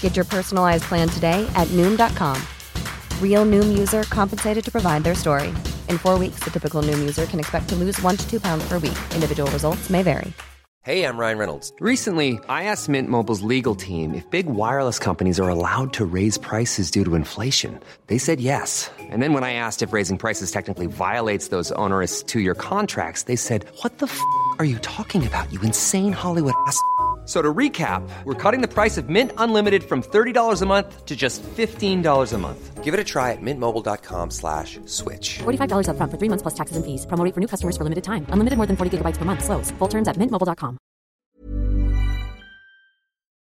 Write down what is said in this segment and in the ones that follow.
Get your personalized plan today at Noom.com. Real Noom user compensated to provide their story. In four weeks, the typical Noom user can expect to lose one to two pounds per week. Individual results may vary. Hey, I'm Ryan Reynolds. Recently, I asked Mint Mobile's legal team if big wireless companies are allowed to raise prices due to inflation. They said yes. And then when I asked if raising prices technically violates those onerous two year contracts, they said, What the f are you talking about, you insane Hollywood ass? So to recap, we're cutting the price of Mint Unlimited from $30 a month to just $15 a month. Give it a try at mintmobile.com slash switch. $45 upfront for three months plus taxes and fees. Promoting for new customers for limited time. Unlimited more than 40 gigabytes per month. Slows. Full terms at mintmobile.com.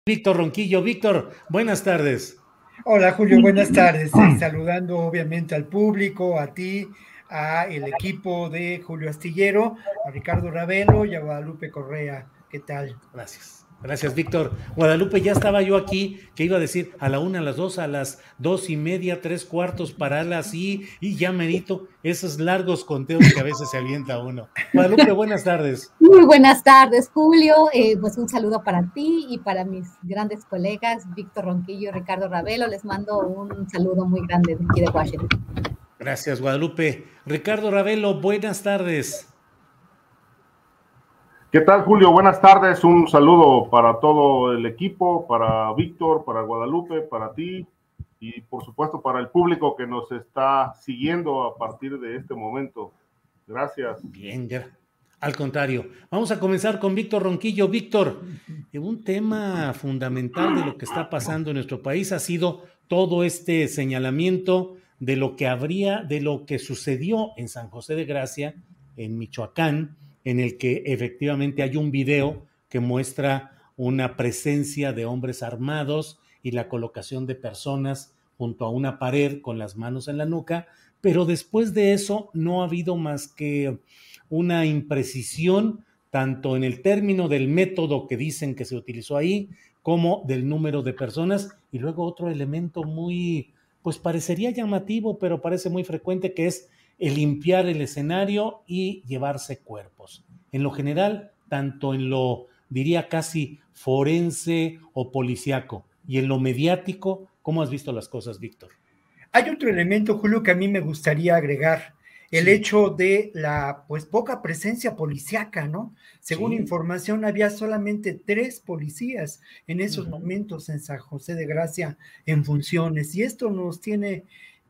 Víctor Ronquillo. Víctor, buenas tardes. Hola Julio, buenas tardes. Mm. saludando obviamente al público, a ti, a el equipo de Julio Astillero, a Ricardo Ravelo y a Guadalupe Correa. ¿Qué tal? Gracias. Gracias, Víctor. Guadalupe, ya estaba yo aquí, que iba a decir a la una, a las dos, a las dos y media, tres cuartos, para las y, y ya merito esos largos conteos que a veces se avienta uno. Guadalupe, buenas tardes. Muy buenas tardes, Julio. Eh, pues un saludo para ti y para mis grandes colegas, Víctor Ronquillo y Ricardo Ravelo. Les mando un saludo muy grande de aquí de Washington. Gracias, Guadalupe. Ricardo Ravelo, buenas tardes. ¿Qué tal, Julio? Buenas tardes. Un saludo para todo el equipo, para Víctor, para Guadalupe, para ti y por supuesto para el público que nos está siguiendo a partir de este momento. Gracias. Bien. Al contrario, vamos a comenzar con Víctor Ronquillo. Víctor, un tema fundamental de lo que está pasando en nuestro país ha sido todo este señalamiento de lo que habría, de lo que sucedió en San José de Gracia, en Michoacán, en el que efectivamente hay un video que muestra una presencia de hombres armados y la colocación de personas junto a una pared con las manos en la nuca, pero después de eso no ha habido más que una imprecisión tanto en el término del método que dicen que se utilizó ahí, como del número de personas, y luego otro elemento muy, pues parecería llamativo, pero parece muy frecuente, que es el limpiar el escenario y llevarse cuerpos. En lo general, tanto en lo, diría casi, forense o policiaco, y en lo mediático, ¿cómo has visto las cosas, Víctor? Hay otro elemento, Julio, que a mí me gustaría agregar, el hecho de la pues poca presencia policiaca, ¿no? Según información, había solamente tres policías en esos momentos en San José de Gracia en funciones, y esto nos tiene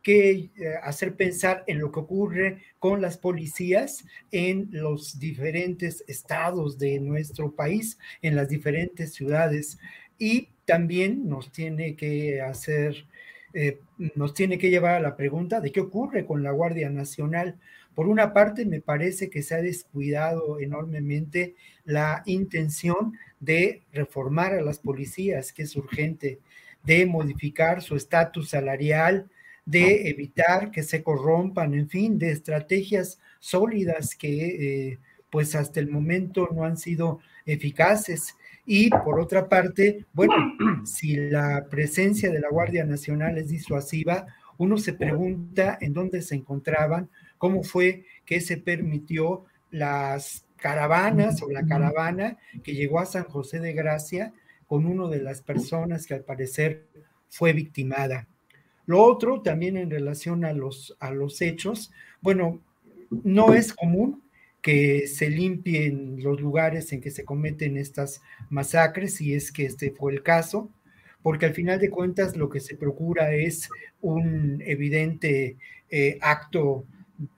que eh, hacer pensar en lo que ocurre con las policías en los diferentes estados de nuestro país, en las diferentes ciudades. Y también nos tiene que hacer, eh, nos tiene que llevar a la pregunta de qué ocurre con la Guardia Nacional. Por una parte, me parece que se ha descuidado enormemente la intención de reformar a las policías, que es urgente, de modificar su estatus salarial, de evitar que se corrompan, en fin, de estrategias sólidas que eh, pues hasta el momento no han sido eficaces. Y por otra parte, bueno, si la presencia de la Guardia Nacional es disuasiva, uno se pregunta en dónde se encontraban, cómo fue que se permitió las caravanas o la caravana que llegó a San José de Gracia con una de las personas que al parecer fue victimada. Lo otro, también en relación a los, a los hechos, bueno, no es común que se limpien los lugares en que se cometen estas masacres, si es que este fue el caso, porque al final de cuentas lo que se procura es un evidente eh, acto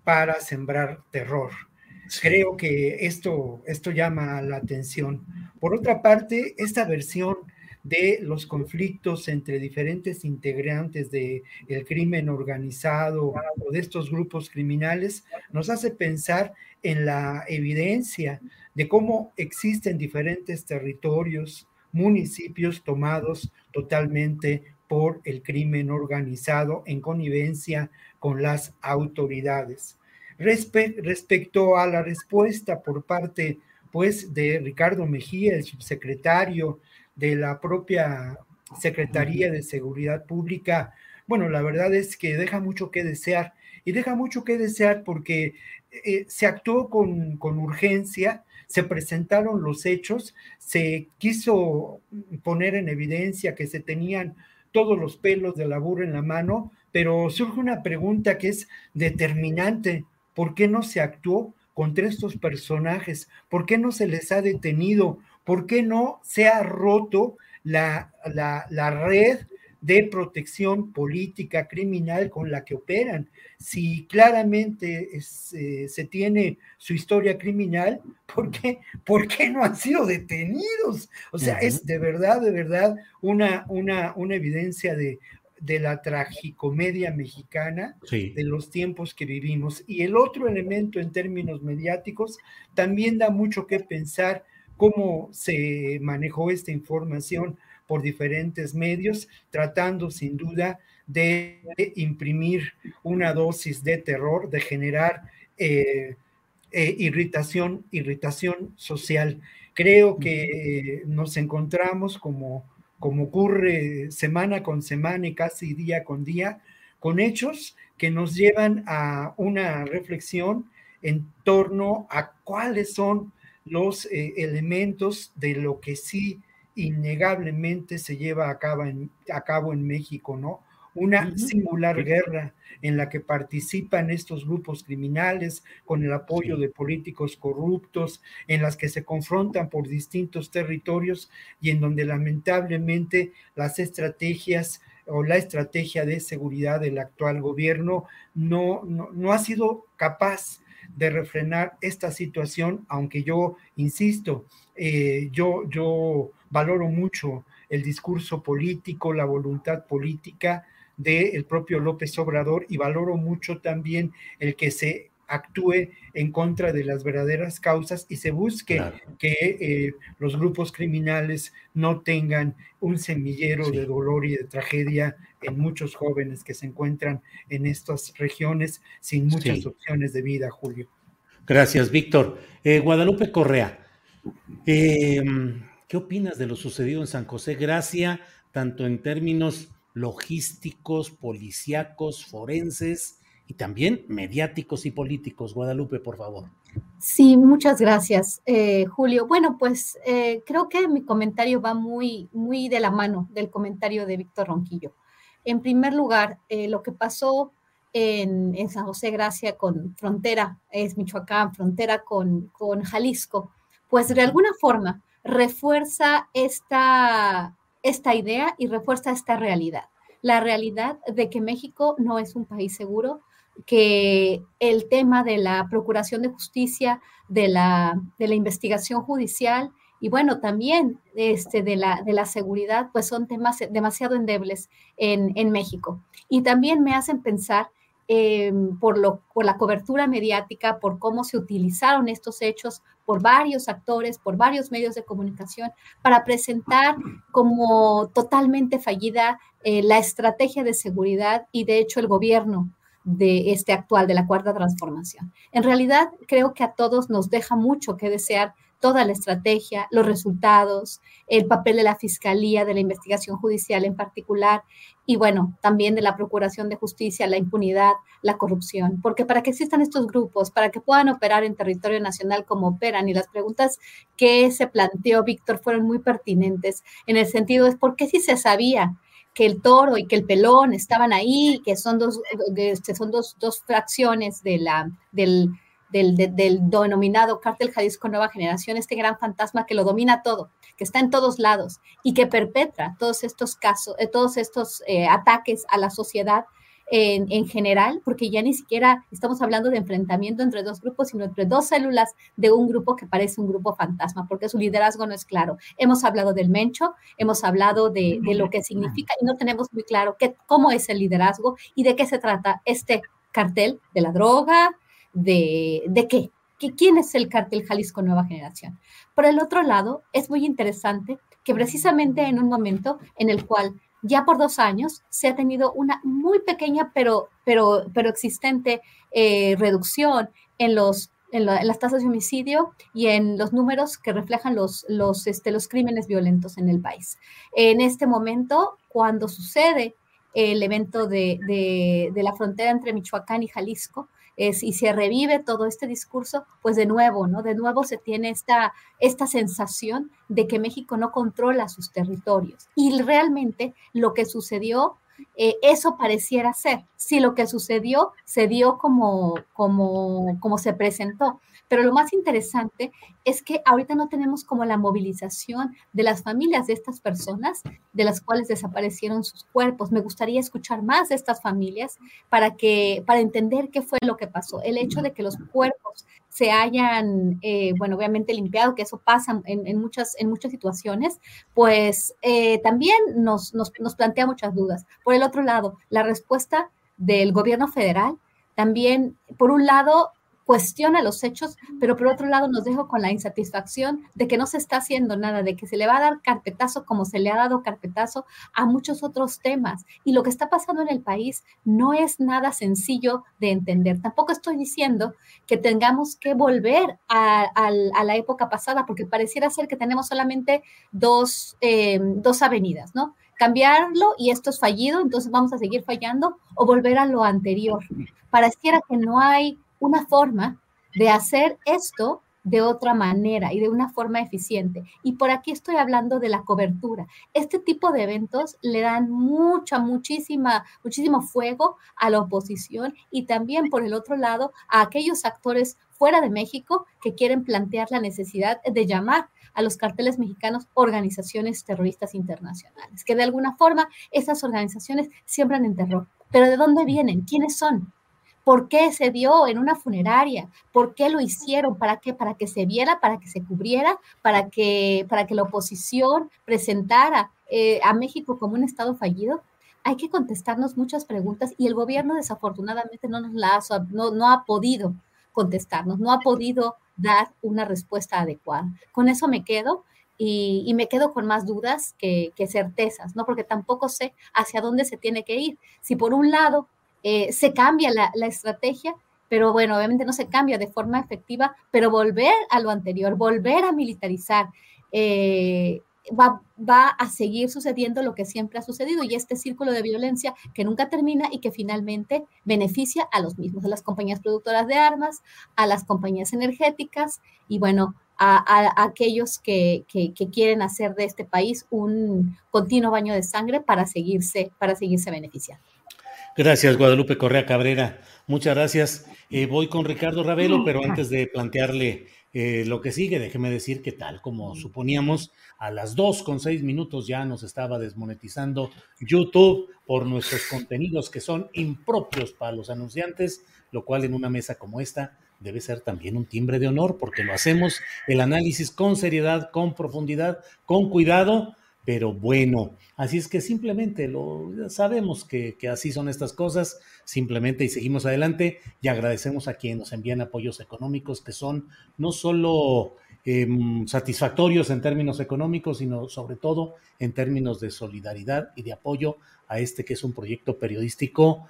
para sembrar terror. Creo que esto, esto llama la atención. Por otra parte, esta versión de los conflictos entre diferentes integrantes del el crimen organizado o de estos grupos criminales, nos hace pensar en la evidencia de cómo existen diferentes territorios, municipios tomados totalmente por el crimen organizado en connivencia con las autoridades. respecto a la respuesta por parte pues de Ricardo Mejía, el subsecretario de la propia Secretaría de Seguridad Pública, bueno, la verdad es que deja mucho que desear y deja mucho que desear porque eh, se actuó con, con urgencia, se presentaron los hechos, se quiso poner en evidencia que se tenían todos los pelos de la burra en la mano, pero surge una pregunta que es determinante. ¿Por qué no se actuó contra estos personajes? ¿Por qué no se les ha detenido? ¿Por qué no se ha roto la, la, la red de protección política criminal con la que operan. Si claramente eh, se tiene su historia criminal, ¿por qué, ¿por qué no han sido detenidos? O sea, es de verdad, de verdad una, una, una evidencia de, de la tragicomedia mexicana de los tiempos que vivimos. Y el otro elemento en términos mediáticos también da mucho que pensar cómo se manejó esta información por diferentes medios, tratando sin duda de, imprimir una dosis de terror, de generar eh, eh, irritación, irritación social. Creo que nos encontramos como, como ocurre semana con semana y casi día con día, con hechos que nos llevan a una reflexión en torno a cuáles son los eh, elementos de lo que sí innegablemente se lleva a cabo en, a cabo en México, ¿no? Una singular guerra en la que participan estos grupos criminales con el apoyo de políticos corruptos, en las que se confrontan por distintos territorios y en donde lamentablemente las estrategias o la estrategia de seguridad del actual gobierno no, no, no ha sido capaz de refrenar esta situación, aunque yo insisto, eh, yo, yo valoro mucho el discurso político, la voluntad política del propio López Obrador y valoro mucho también el que se actúe en contra de las verdaderas causas y se busque que eh, los grupos criminales no tengan un semillero de dolor y de tragedia en muchos jóvenes que se encuentran en estas regiones sin muchas opciones de vida, Julio. Gracias, Víctor. Eh, Guadalupe Correa, em, ¿qué opinas de lo sucedido en San José Gracia, tanto en términos logísticos, policíacos, forenses y también mediáticos y políticos? Guadalupe, por favor. Sí, muchas gracias, eh, Julio. Bueno, pues eh, creo que mi comentario va muy, muy de la mano del comentario de Víctor Ronquillo. En primer lugar, eh, lo que pasó en, San José Gracia con frontera, es Michoacán, frontera con, con Jalisco, pues de alguna forma refuerza esta, esta idea y refuerza esta realidad. La realidad de que México no es un país seguro, que el tema de la procuración de justicia, de la, de la investigación judicial y bueno, también este, de, la, de la seguridad, pues son temas demasiado endebles en, en México. Y también me hacen pensar eh, por, lo, por la cobertura mediática, por cómo se utilizaron estos hechos por varios actores, por varios medios de comunicación, para presentar como totalmente fallida eh, la estrategia de seguridad y de hecho el gobierno de este actual, de la cuarta transformación. En realidad, creo que a todos nos deja mucho que desear toda la estrategia, los resultados, el papel de la Fiscalía, de la investigación judicial en particular, y bueno, también de la Procuración de Justicia, la impunidad, la corrupción, porque para que existan estos grupos, para que puedan operar en territorio nacional como operan, y las preguntas que se planteó Víctor fueron muy pertinentes, en el sentido es por qué si se sabía que el toro y que el pelón estaban ahí, que son dos, este, son dos, dos fracciones de la, del del, denominado cártel Jalisco Nueva Generación, este gran fantasma que lo domina todo, que está en todos lados y que perpetra todos estos casos, eh, todos estos eh, ataques a la sociedad en, en, general, porque ya ni siquiera estamos hablando de enfrentamiento entre dos grupos, sino entre dos células de un grupo que parece un grupo fantasma, porque su liderazgo no es claro. Hemos hablado del Mencho, hemos hablado de, lo que significa y no tenemos muy claro qué, cómo es el liderazgo y de qué se trata este cartel de la droga, de, de qué, ¿Quién es el cártel Jalisco Nueva Generación? Por el otro lado, es muy interesante que precisamente en un momento en el cual ya por dos años se ha tenido una muy pequeña pero, pero, pero existente eh, reducción en los en, las tasas de homicidio y en los números que reflejan los, los, este, los crímenes violentos en el país. En este momento, cuando sucede el evento de, de la frontera entre Michoacán y Jalisco, es, y se revive todo este discurso, pues de nuevo, ¿no? De nuevo se tiene esta, esta sensación de que México no controla sus territorios. Y realmente lo que sucedió eh, eso pareciera ser. Si lo que sucedió se dio como, como, como se presentó. Pero lo más interesante es que ahorita no tenemos como la movilización de las familias de estas personas de las cuales desaparecieron sus cuerpos. Me gustaría escuchar más de estas familias para que para entender qué fue lo que pasó. El hecho de que los cuerpos se hayan, eh, bueno, obviamente limpiado, que eso pasa en, muchas, en muchas situaciones, pues eh, también nos, nos, nos plantea muchas dudas. Por el otro lado, la respuesta del gobierno federal también, por un lado, cuestiona los hechos, pero por otro lado nos dejo con la insatisfacción de que no se está haciendo nada, de que se le va a dar carpetazo como se le ha dado carpetazo a muchos otros temas. Y lo que está pasando en el país no es nada sencillo de entender. Tampoco estoy diciendo que tengamos que volver a, la época pasada, porque pareciera ser que tenemos solamente dos, eh, dos avenidas, ¿no? cambiarlo y esto es fallido, entonces vamos a seguir fallando o volver a lo anterior. Pareciera que no hay una forma de hacer esto de otra manera y de una forma eficiente. Y por aquí estoy hablando de la cobertura. Este tipo de eventos le dan mucha, muchísima, muchísimo fuego a la oposición y también por el otro lado a aquellos actores fuera de México que quieren plantear la necesidad de llamar a los carteles mexicanos organizaciones terroristas internacionales, que de alguna forma esas organizaciones siembran en terror. Pero ¿de dónde vienen? ¿Quiénes son? ¿Por qué se dio en una funeraria? ¿Por qué lo hicieron? ¿Para qué? Para que se viera, para que se cubriera, para que, para que la oposición presentara eh, a México como un Estado fallido. Hay que contestarnos muchas preguntas y el gobierno desafortunadamente no nos la ha, no, no ha podido contestarnos, no ha podido dar una respuesta adecuada. Con eso me quedo y, me quedo con más dudas que, que, certezas, ¿no? Porque tampoco sé hacia dónde se tiene que ir. Si por un lado eh, se cambia la, estrategia, pero bueno, obviamente no se cambia de forma efectiva, pero volver a lo anterior, volver a militarizar, eh, va, a seguir sucediendo lo que siempre ha sucedido y este círculo de violencia que nunca termina y que finalmente beneficia a los mismos, a las compañías productoras de armas, a las compañías energéticas y bueno, a, aquellos que, que, que, quieren hacer de este país un continuo baño de sangre para seguirse, para seguirse beneficiando. Gracias, Guadalupe Correa Cabrera. Muchas gracias. Eh, voy con Ricardo Ravelo, pero antes de plantearle eh, lo que sigue, déjeme decir que tal como suponíamos, a las dos con seis minutos ya nos estaba desmonetizando YouTube por nuestros contenidos que son impropios para los anunciantes, lo cual en una mesa como esta debe ser también un timbre de honor porque lo hacemos el análisis con seriedad, con profundidad, con cuidado pero bueno, así es que simplemente lo sabemos que, así son estas cosas, simplemente y seguimos adelante y agradecemos a quienes nos envían apoyos económicos que son no solo em, satisfactorios en términos económicos, sino sobre todo en términos de solidaridad y de apoyo a este que es un proyecto periodístico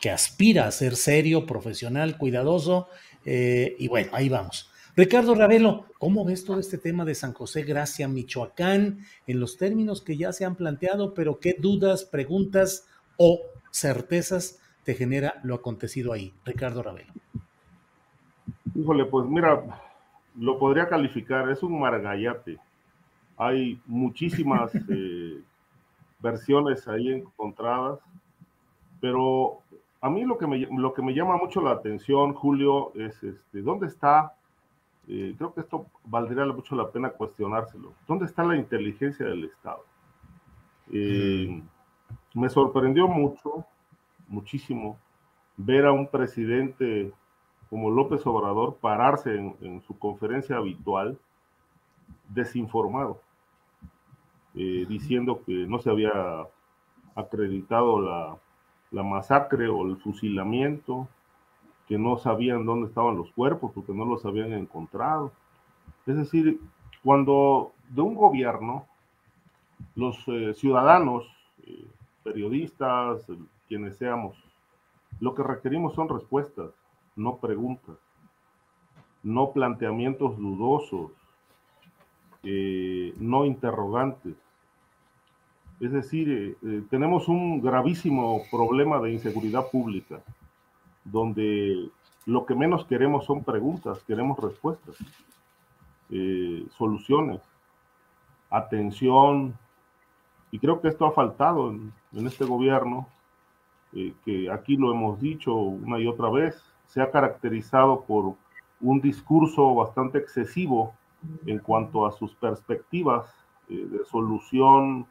que aspira a ser serio, profesional, cuidadoso, eh, y bueno, ahí vamos. Ricardo Ravelo, ¿cómo ves todo este tema de San José Gracia, Michoacán, en los términos que ya se han planteado, pero qué dudas, preguntas o certezas te genera lo acontecido ahí? Ricardo Ravelo. Híjole, pues mira, lo podría calificar, es un margallate. Hay muchísimas eh, versiones ahí encontradas, pero a mí lo que, me, lo que me llama mucho la atención, Julio, es este, ¿dónde está eh, creo que esto valdría mucho la pena cuestionárselo. ¿Dónde está la inteligencia del Estado? Eh, mm. Me sorprendió mucho, muchísimo, ver a un presidente como López Obrador pararse en, su conferencia habitual desinformado, eh, diciendo que no se había acreditado la, la masacre o el fusilamiento, que no sabían dónde estaban los cuerpos porque no los habían encontrado. Es decir, cuando de un gobierno los eh, ciudadanos, eh, periodistas, quienes seamos, lo que requerimos son respuestas, no preguntas, no planteamientos dudosos, no interrogantes. Es decir, tenemos un gravísimo problema de inseguridad pública, donde lo que menos queremos son preguntas, queremos respuestas, eh, soluciones, atención. Y creo que esto ha faltado en, este gobierno, eh, que aquí lo hemos dicho una y otra vez, se ha caracterizado por un discurso bastante excesivo en cuanto a sus perspectivas eh, de solución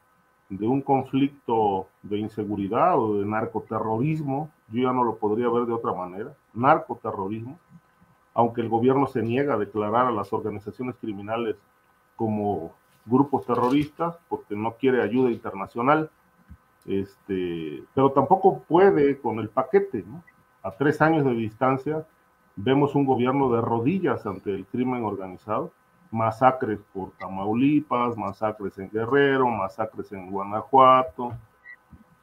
de un conflicto de inseguridad o de narcoterrorismo, yo ya no lo podría ver de otra manera, narcoterrorismo, aunque el gobierno se niega a declarar a las organizaciones criminales como grupos terroristas porque no quiere ayuda internacional, este, pero tampoco puede con el paquete, A tres años de distancia vemos un gobierno de rodillas ante el crimen organizado, masacres por Tamaulipas, masacres en Guerrero, masacres en Guanajuato,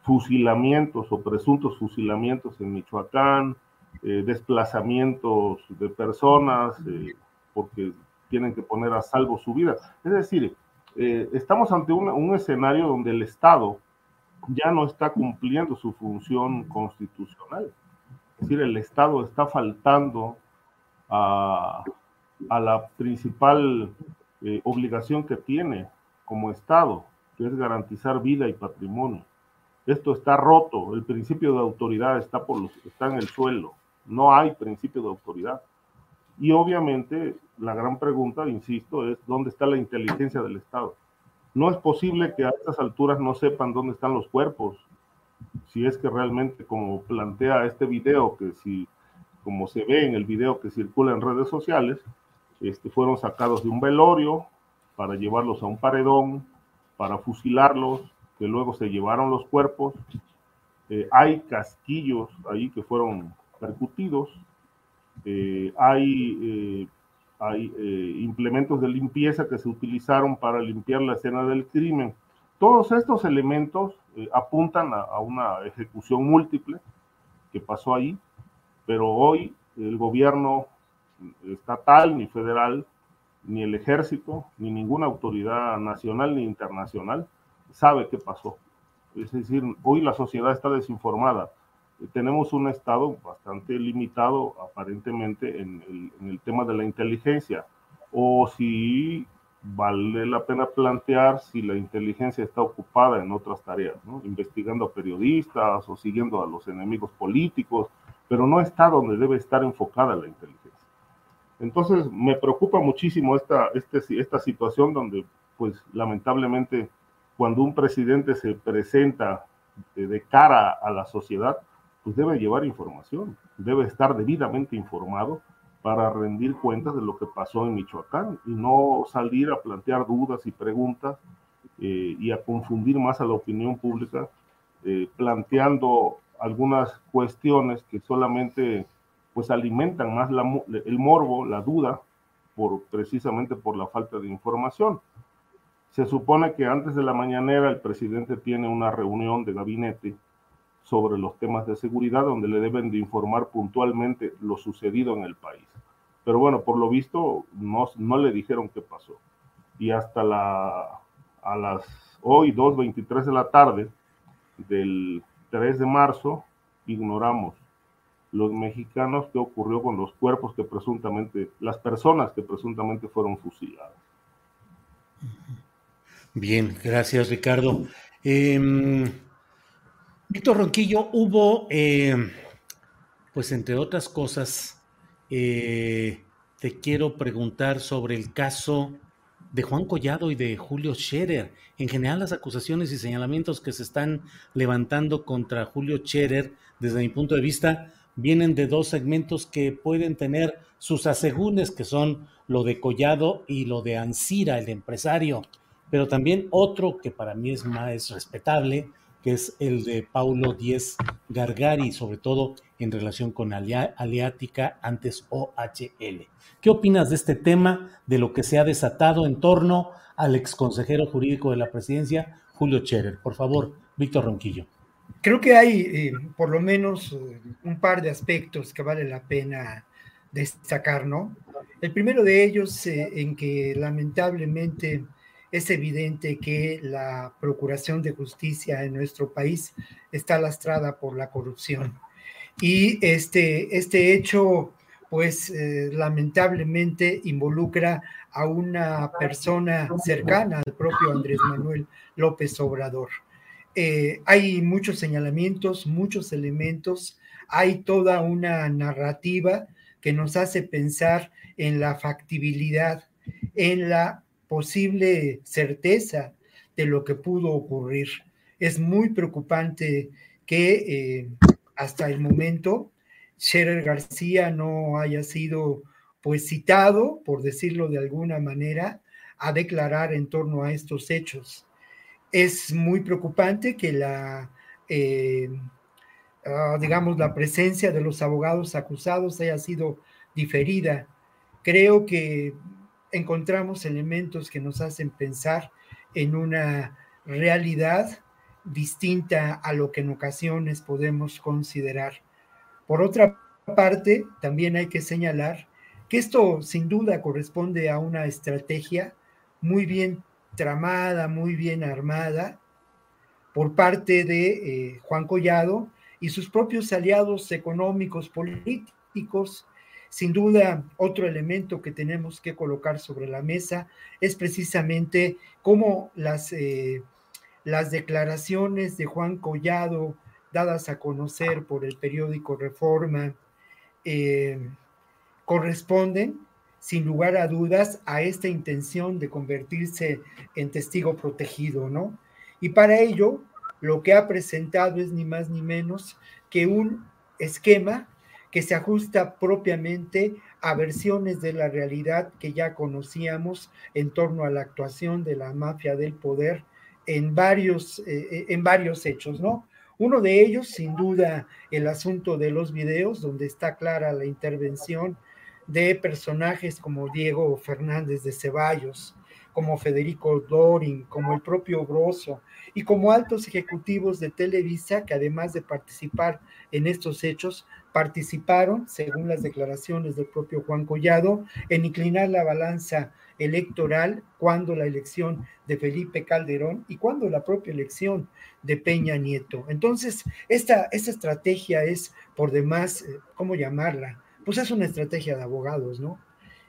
fusilamientos o presuntos fusilamientos en Michoacán, eh, desplazamientos de personas eh, porque tienen que poner a salvo su vida. Es decir, eh, estamos ante un, escenario donde el Estado ya no está cumpliendo su función constitucional. Es decir, el Estado está faltando a, la principal obligación que tiene como Estado, que es garantizar vida y patrimonio. Esto está roto, el principio de autoridad está, por los, está en el suelo, no hay principio de autoridad. Y obviamente la gran pregunta, insisto, es dónde está la inteligencia del Estado. No es posible que a estas alturas no sepan dónde están los cuerpos, si es que realmente, como plantea este video, que si, como se ve en el video que circula en redes sociales, este, fueron sacados de un velorio para llevarlos a un paredón, para fusilarlos, que luego se llevaron los cuerpos. Eh, hay casquillos ahí que fueron percutidos, eh, hay, eh, hay implementos de limpieza que se utilizaron para limpiar la escena del crimen. Todos estos elementos apuntan a, a una ejecución múltiple que pasó ahí, pero hoy el gobierno estatal ni federal, ni el ejército, ni ninguna autoridad nacional ni internacional sabe qué pasó. Es decir, hoy la sociedad está desinformada. Tenemos un Estado bastante limitado aparentemente en el, tema de la inteligencia. O si vale la pena plantear si la inteligencia está ocupada en otras tareas, investigando a periodistas o siguiendo a los enemigos políticos, pero no está donde debe estar enfocada la inteligencia. Entonces, me preocupa muchísimo esta, este, esta situación donde, pues, lamentablemente, cuando un presidente se presenta de, cara a la sociedad, pues debe llevar información, debe estar debidamente informado para rendir cuentas de lo que pasó en Michoacán y no salir a plantear dudas y preguntas eh, y a confundir más a la opinión pública, eh, planteando algunas cuestiones que solamente pues alimentan más el morbo, la duda, por, precisamente por la falta de información. Se supone que antes de la mañanera el presidente tiene una reunión de gabinete sobre los temas de seguridad donde le deben de informar puntualmente lo sucedido en el país. Pero bueno, por lo visto no, no le dijeron qué pasó. Y hasta la, a las hoy 2.23 de la tarde del 3 de marzo ignoramos los mexicanos qué ocurrió con los cuerpos que presuntamente, las personas que presuntamente fueron fusiladas. Bien, gracias Ricardo. Em, Víctor Ronquillo, hubo, em, pues entre otras cosas, eh, te quiero preguntar sobre el caso de Juan Collado y de Julio Scherer. En general, las acusaciones y señalamientos que se están levantando contra Julio Scherer, desde mi punto de vista, vienen de dos segmentos que pueden tener sus asegúnes, que son lo de Collado y lo de Ansira, el empresario, pero también otro que para mí es más respetable, que es el de Paulo Díez Gargari, sobre todo en relación con Aleática, antes OHL. ¿Qué opinas de este tema, de lo que se ha desatado en torno al exconsejero jurídico de la presidencia, Julio Scherer? Por favor, Víctor Ronquillo. Creo que hay eh, por lo menos eh, un par de aspectos que vale la pena destacar, ¿no? El primero de ellos eh, en que lamentablemente es evidente que la Procuración de Justicia en nuestro país está lastrada por la corrupción. Y este, este hecho, pues lamentablemente involucra a una persona cercana al propio Andrés Manuel López Obrador. Eh, hay muchos señalamientos, muchos elementos, hay toda una narrativa que nos hace pensar en la factibilidad, en la posible certeza de lo que pudo ocurrir. Es muy preocupante que eh, hasta el momento Scherer García no haya sido pues citado, por decirlo de alguna manera, a declarar en torno a estos hechos. Es muy preocupante que la, eh, ah, digamos, la presencia de los abogados acusados haya sido diferida. Creo que encontramos elementos que nos hacen pensar en una realidad distinta a lo que en ocasiones podemos considerar. Por otra parte, también hay que señalar que esto sin duda corresponde a una estrategia muy bien tramada, muy bien armada por parte de eh, Juan Collado y sus propios aliados económicos, políticos. Sin duda, otro elemento que tenemos que colocar sobre la mesa es precisamente cómo las, eh, las declaraciones de Juan Collado, dadas a conocer por el periódico Reforma, eh, corresponden sin lugar a dudas, a esta intención de convertirse en testigo protegido, ¿no? Y para ello, lo que ha presentado es ni más ni menos que un esquema que se ajusta propiamente a versiones de la realidad que ya conocíamos en torno a la actuación de la mafia del poder en varios, eh, eh, en varios hechos, ¿no? Uno de ellos, sin duda, el asunto de los videos, donde está clara la intervención de personajes como Diego Fernández de Ceballos, como Federico Dorin, como el propio Grosso y como altos ejecutivos de Televisa que además de participar en estos hechos, participaron, según las declaraciones del propio Juan Collado, en inclinar la balanza electoral cuando la elección de Felipe Calderón y cuando la propia elección de Peña Nieto. Entonces, esta, esta estrategia es por demás, eh, ¿cómo llamarla? pues es una estrategia de abogados, ¿no?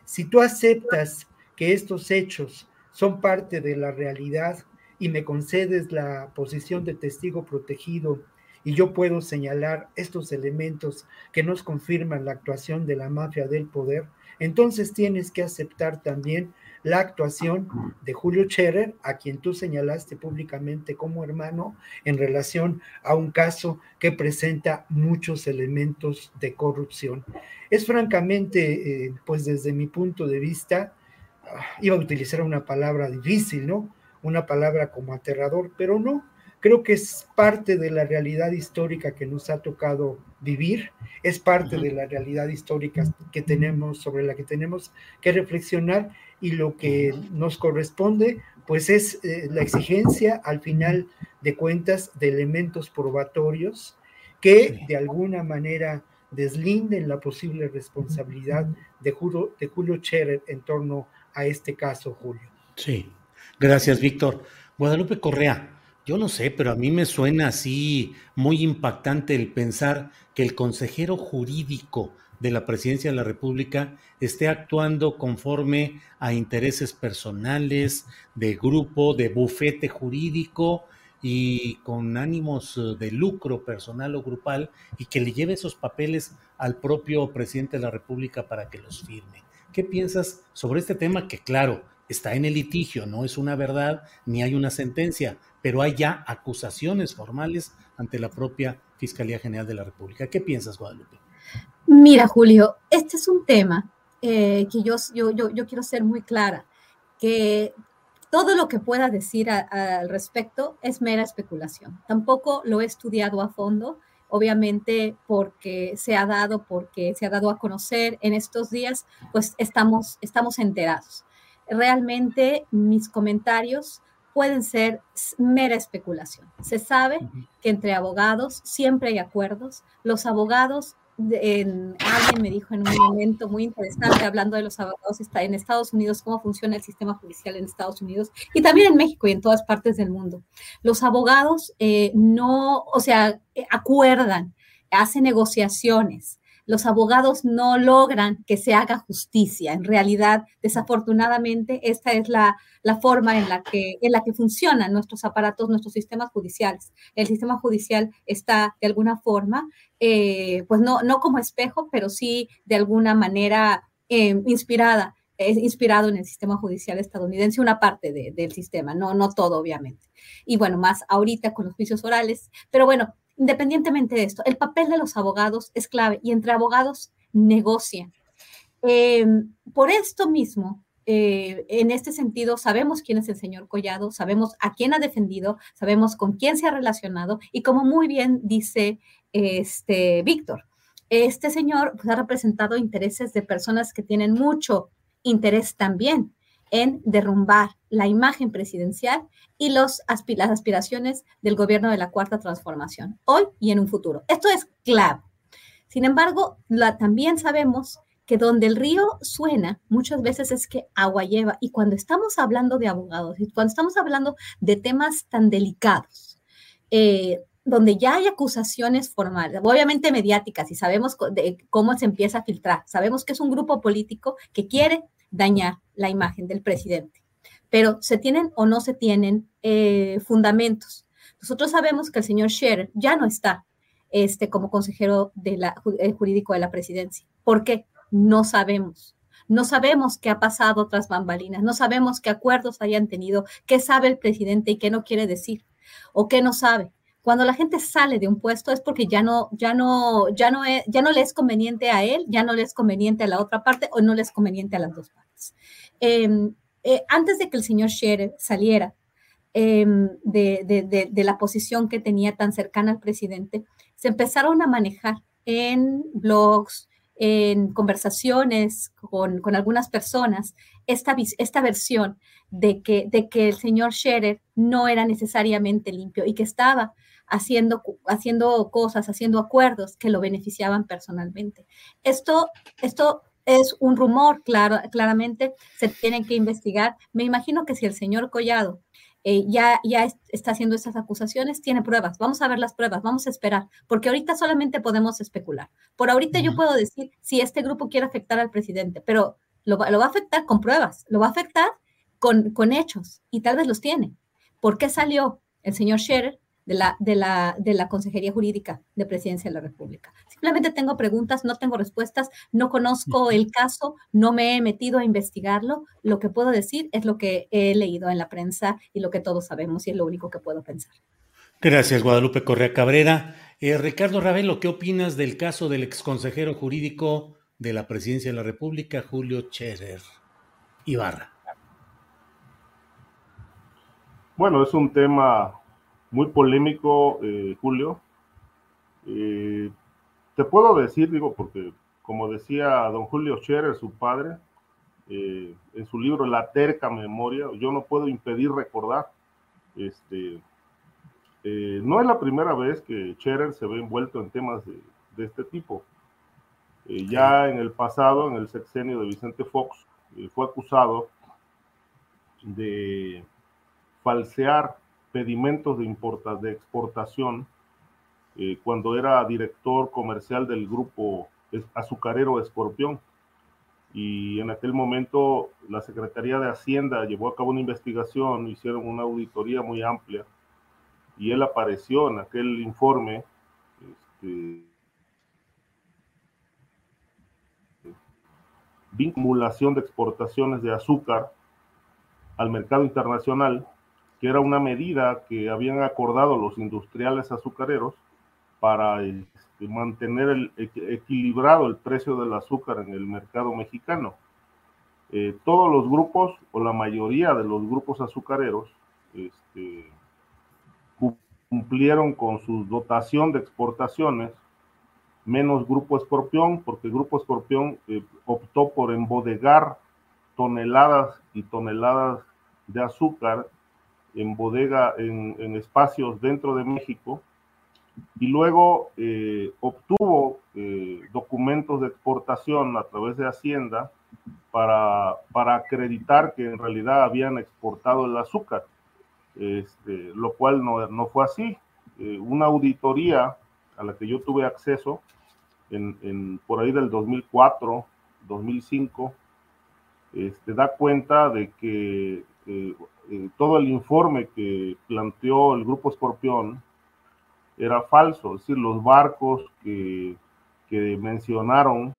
Si tú aceptas que estos hechos son parte de la realidad y me concedes la posición de testigo protegido y yo puedo señalar estos elementos que nos confirman la actuación de la mafia del poder, entonces tienes que aceptar también la actuación de Julio Scherer, a quien tú señalaste públicamente como hermano, en relación a un caso que presenta muchos elementos de corrupción. Es francamente, eh, pues desde mi punto de vista, ah, iba a utilizar una palabra difícil, ¿no? Una palabra como aterrador, pero no, creo que es parte de la realidad histórica que nos ha tocado vivir, es parte de la realidad histórica que tenemos, sobre la que tenemos que reflexionar y lo que nos corresponde, pues es eh, la exigencia al final de cuentas de elementos probatorios que de alguna manera deslinden la posible responsabilidad de Julio, de Julio Scherer en torno a este caso, Julio. Sí, gracias, Víctor. Guadalupe Correa, yo no sé, pero a mí me suena así muy impactante el pensar que el consejero jurídico de la presidencia de la República esté actuando conforme a intereses personales, de grupo, de bufete jurídico y con ánimos de lucro personal o grupal y que le lleve esos papeles al propio presidente de la República para que los firme. ¿Qué piensas sobre este tema que, claro, está en el litigio, no es una verdad ni hay una sentencia, pero hay ya acusaciones formales ante la propia Fiscalía General de la República. ¿Qué piensas, Guadalupe? Mira, Julio, este es un tema eh, que yo, quiero ser muy clara, que todo lo que pueda decir al respecto es mera especulación. Tampoco lo he estudiado a fondo. obviamente porque se ha dado, porque se ha dado a conocer en estos días, pues estamos enterados. Realmente mis comentarios pueden ser mera especulación. Se sabe que entre abogados siempre hay acuerdos. Los abogados en, alguien me dijo en un momento muy interesante, hablando de los abogados está en Estados Unidos, cómo funciona el sistema judicial en Estados Unidos y también en México y en todas partes del mundo. Los abogados eh, no, o sea, eh, acuerdan, hacen negociaciones, los abogados no logran que se haga justicia. En realidad, desafortunadamente, esta es la, forma en la, que, en la que funcionan nuestros aparatos, nuestros sistemas judiciales. El sistema judicial está de alguna forma, eh, pues no, no como espejo, pero sí de alguna manera eh, inspirada inspirado en el sistema judicial estadounidense, una parte del sistema, no, no todo, obviamente. Y bueno, más ahorita con los juicios orales. Pero bueno, independientemente de esto, el papel de los abogados es clave y entre abogados negocian. Em, por esto mismo, eh, en este sentido, sabemos quién es el señor Collado, sabemos a quién ha defendido, sabemos con quién se ha relacionado y como muy bien dice este Víctor, este señor pues, ha representado intereses de personas que tienen mucho interés también en derrumbar la imagen presidencial y los las aspiraciones del gobierno de la Cuarta Transformación, hoy y en un futuro. Esto es clave. Sin embargo, también sabemos que donde el río suena muchas veces es que agua lleva. Y cuando estamos hablando de abogados y cuando estamos hablando de temas tan delicados, eh, donde ya hay acusaciones formales, obviamente mediáticas, y sabemos cómo se empieza a filtrar, sabemos que es un grupo político que quiere dañar la imagen del presidente. Pero se tienen o no se tienen eh, fundamentos. Nosotros sabemos que el señor Scherer ya no está este, como consejero eh, jurídico de la presidencia. ¿Por qué? No sabemos. No sabemos qué ha pasado tras bambalinas, no sabemos qué acuerdos hayan tenido, qué sabe el presidente y qué no quiere decir, o qué no sabe. Cuando la gente sale de un puesto es porque ya no, ya no, ya no, ya no le es conveniente a él, ya no le es conveniente a la otra parte o no le es conveniente a las dos partes. Em, eh, antes de que el señor Scherer saliera em, de, la posición que tenía tan cercana al presidente, se empezaron a manejar en blogs, en conversaciones con, con algunas personas, esta, esta versión de que, de que el señor Scherer no era necesariamente limpio y que estaba haciendo, haciendo cosas, haciendo acuerdos que lo beneficiaban personalmente. Esto, esto es un rumor, claro, claramente se tienen que investigar. Me imagino que si el señor Collado eh, ya, ya está haciendo esas acusaciones, tiene pruebas. Vamos a ver las pruebas, vamos a esperar, porque ahorita solamente podemos especular. Por ahorita yo puedo decir si este grupo quiere afectar al presidente, pero lo, lo va a afectar con pruebas, lo va a afectar con, con hechos y tal vez los tiene. ¿Por qué salió el señor Scherer de la, de, la, de la Consejería Jurídica de Presidencia de la República. Simplemente tengo preguntas, no tengo respuestas, no conozco el caso, no me he metido a investigarlo. Lo que puedo decir es lo que he leído en la prensa y lo que todos sabemos y es lo único que puedo pensar. Gracias, Guadalupe Correa Cabrera. Eh, Ricardo Ravelo, ¿qué opinas del caso del exconsejero jurídico de la Presidencia de la República, Julio Cherer Ibarra? Bueno, es un tema muy polémico, eh, Julio. Eh, te puedo decir, digo, porque como decía don Julio Scherer, su padre, eh, en su libro La terca memoria, yo no puedo impedir recordar, este, no es la primera vez que Scherer se ve envuelto en temas de, de este tipo. ya en el pasado, en el sexenio de Vicente Fox, fue acusado de falsear pedimentos de, importa, de exportación eh, cuando era director comercial del grupo azucarero Escorpión. Y en aquel momento la Secretaría de Hacienda llevó a cabo una investigación, hicieron una auditoría muy amplia y él apareció en aquel informe este, vinculación de exportaciones de azúcar al mercado internacional que era una medida que habían acordado los industriales azucareros para este, mantener equilibrado el precio del azúcar en el mercado mexicano. Eh, todos los grupos, o la mayoría de los grupos azucareros, este, cumplieron con su dotación de exportaciones, menos Grupo Escorpión, porque Grupo Escorpión eh, optó por embodegar toneladas y toneladas de azúcar en bodega, en, espacios dentro de México, y luego eh, obtuvo eh, documentos de exportación a través de Hacienda para, para acreditar que en realidad habían exportado el azúcar, este, lo cual no, no fue así. Eh, una auditoría a la que yo tuve acceso en, en, por ahí del 2004, 2005, este, da cuenta de que eh, eh, todo el informe que planteó el grupo Escorpión era falso, es decir, los barcos que, que mencionaron.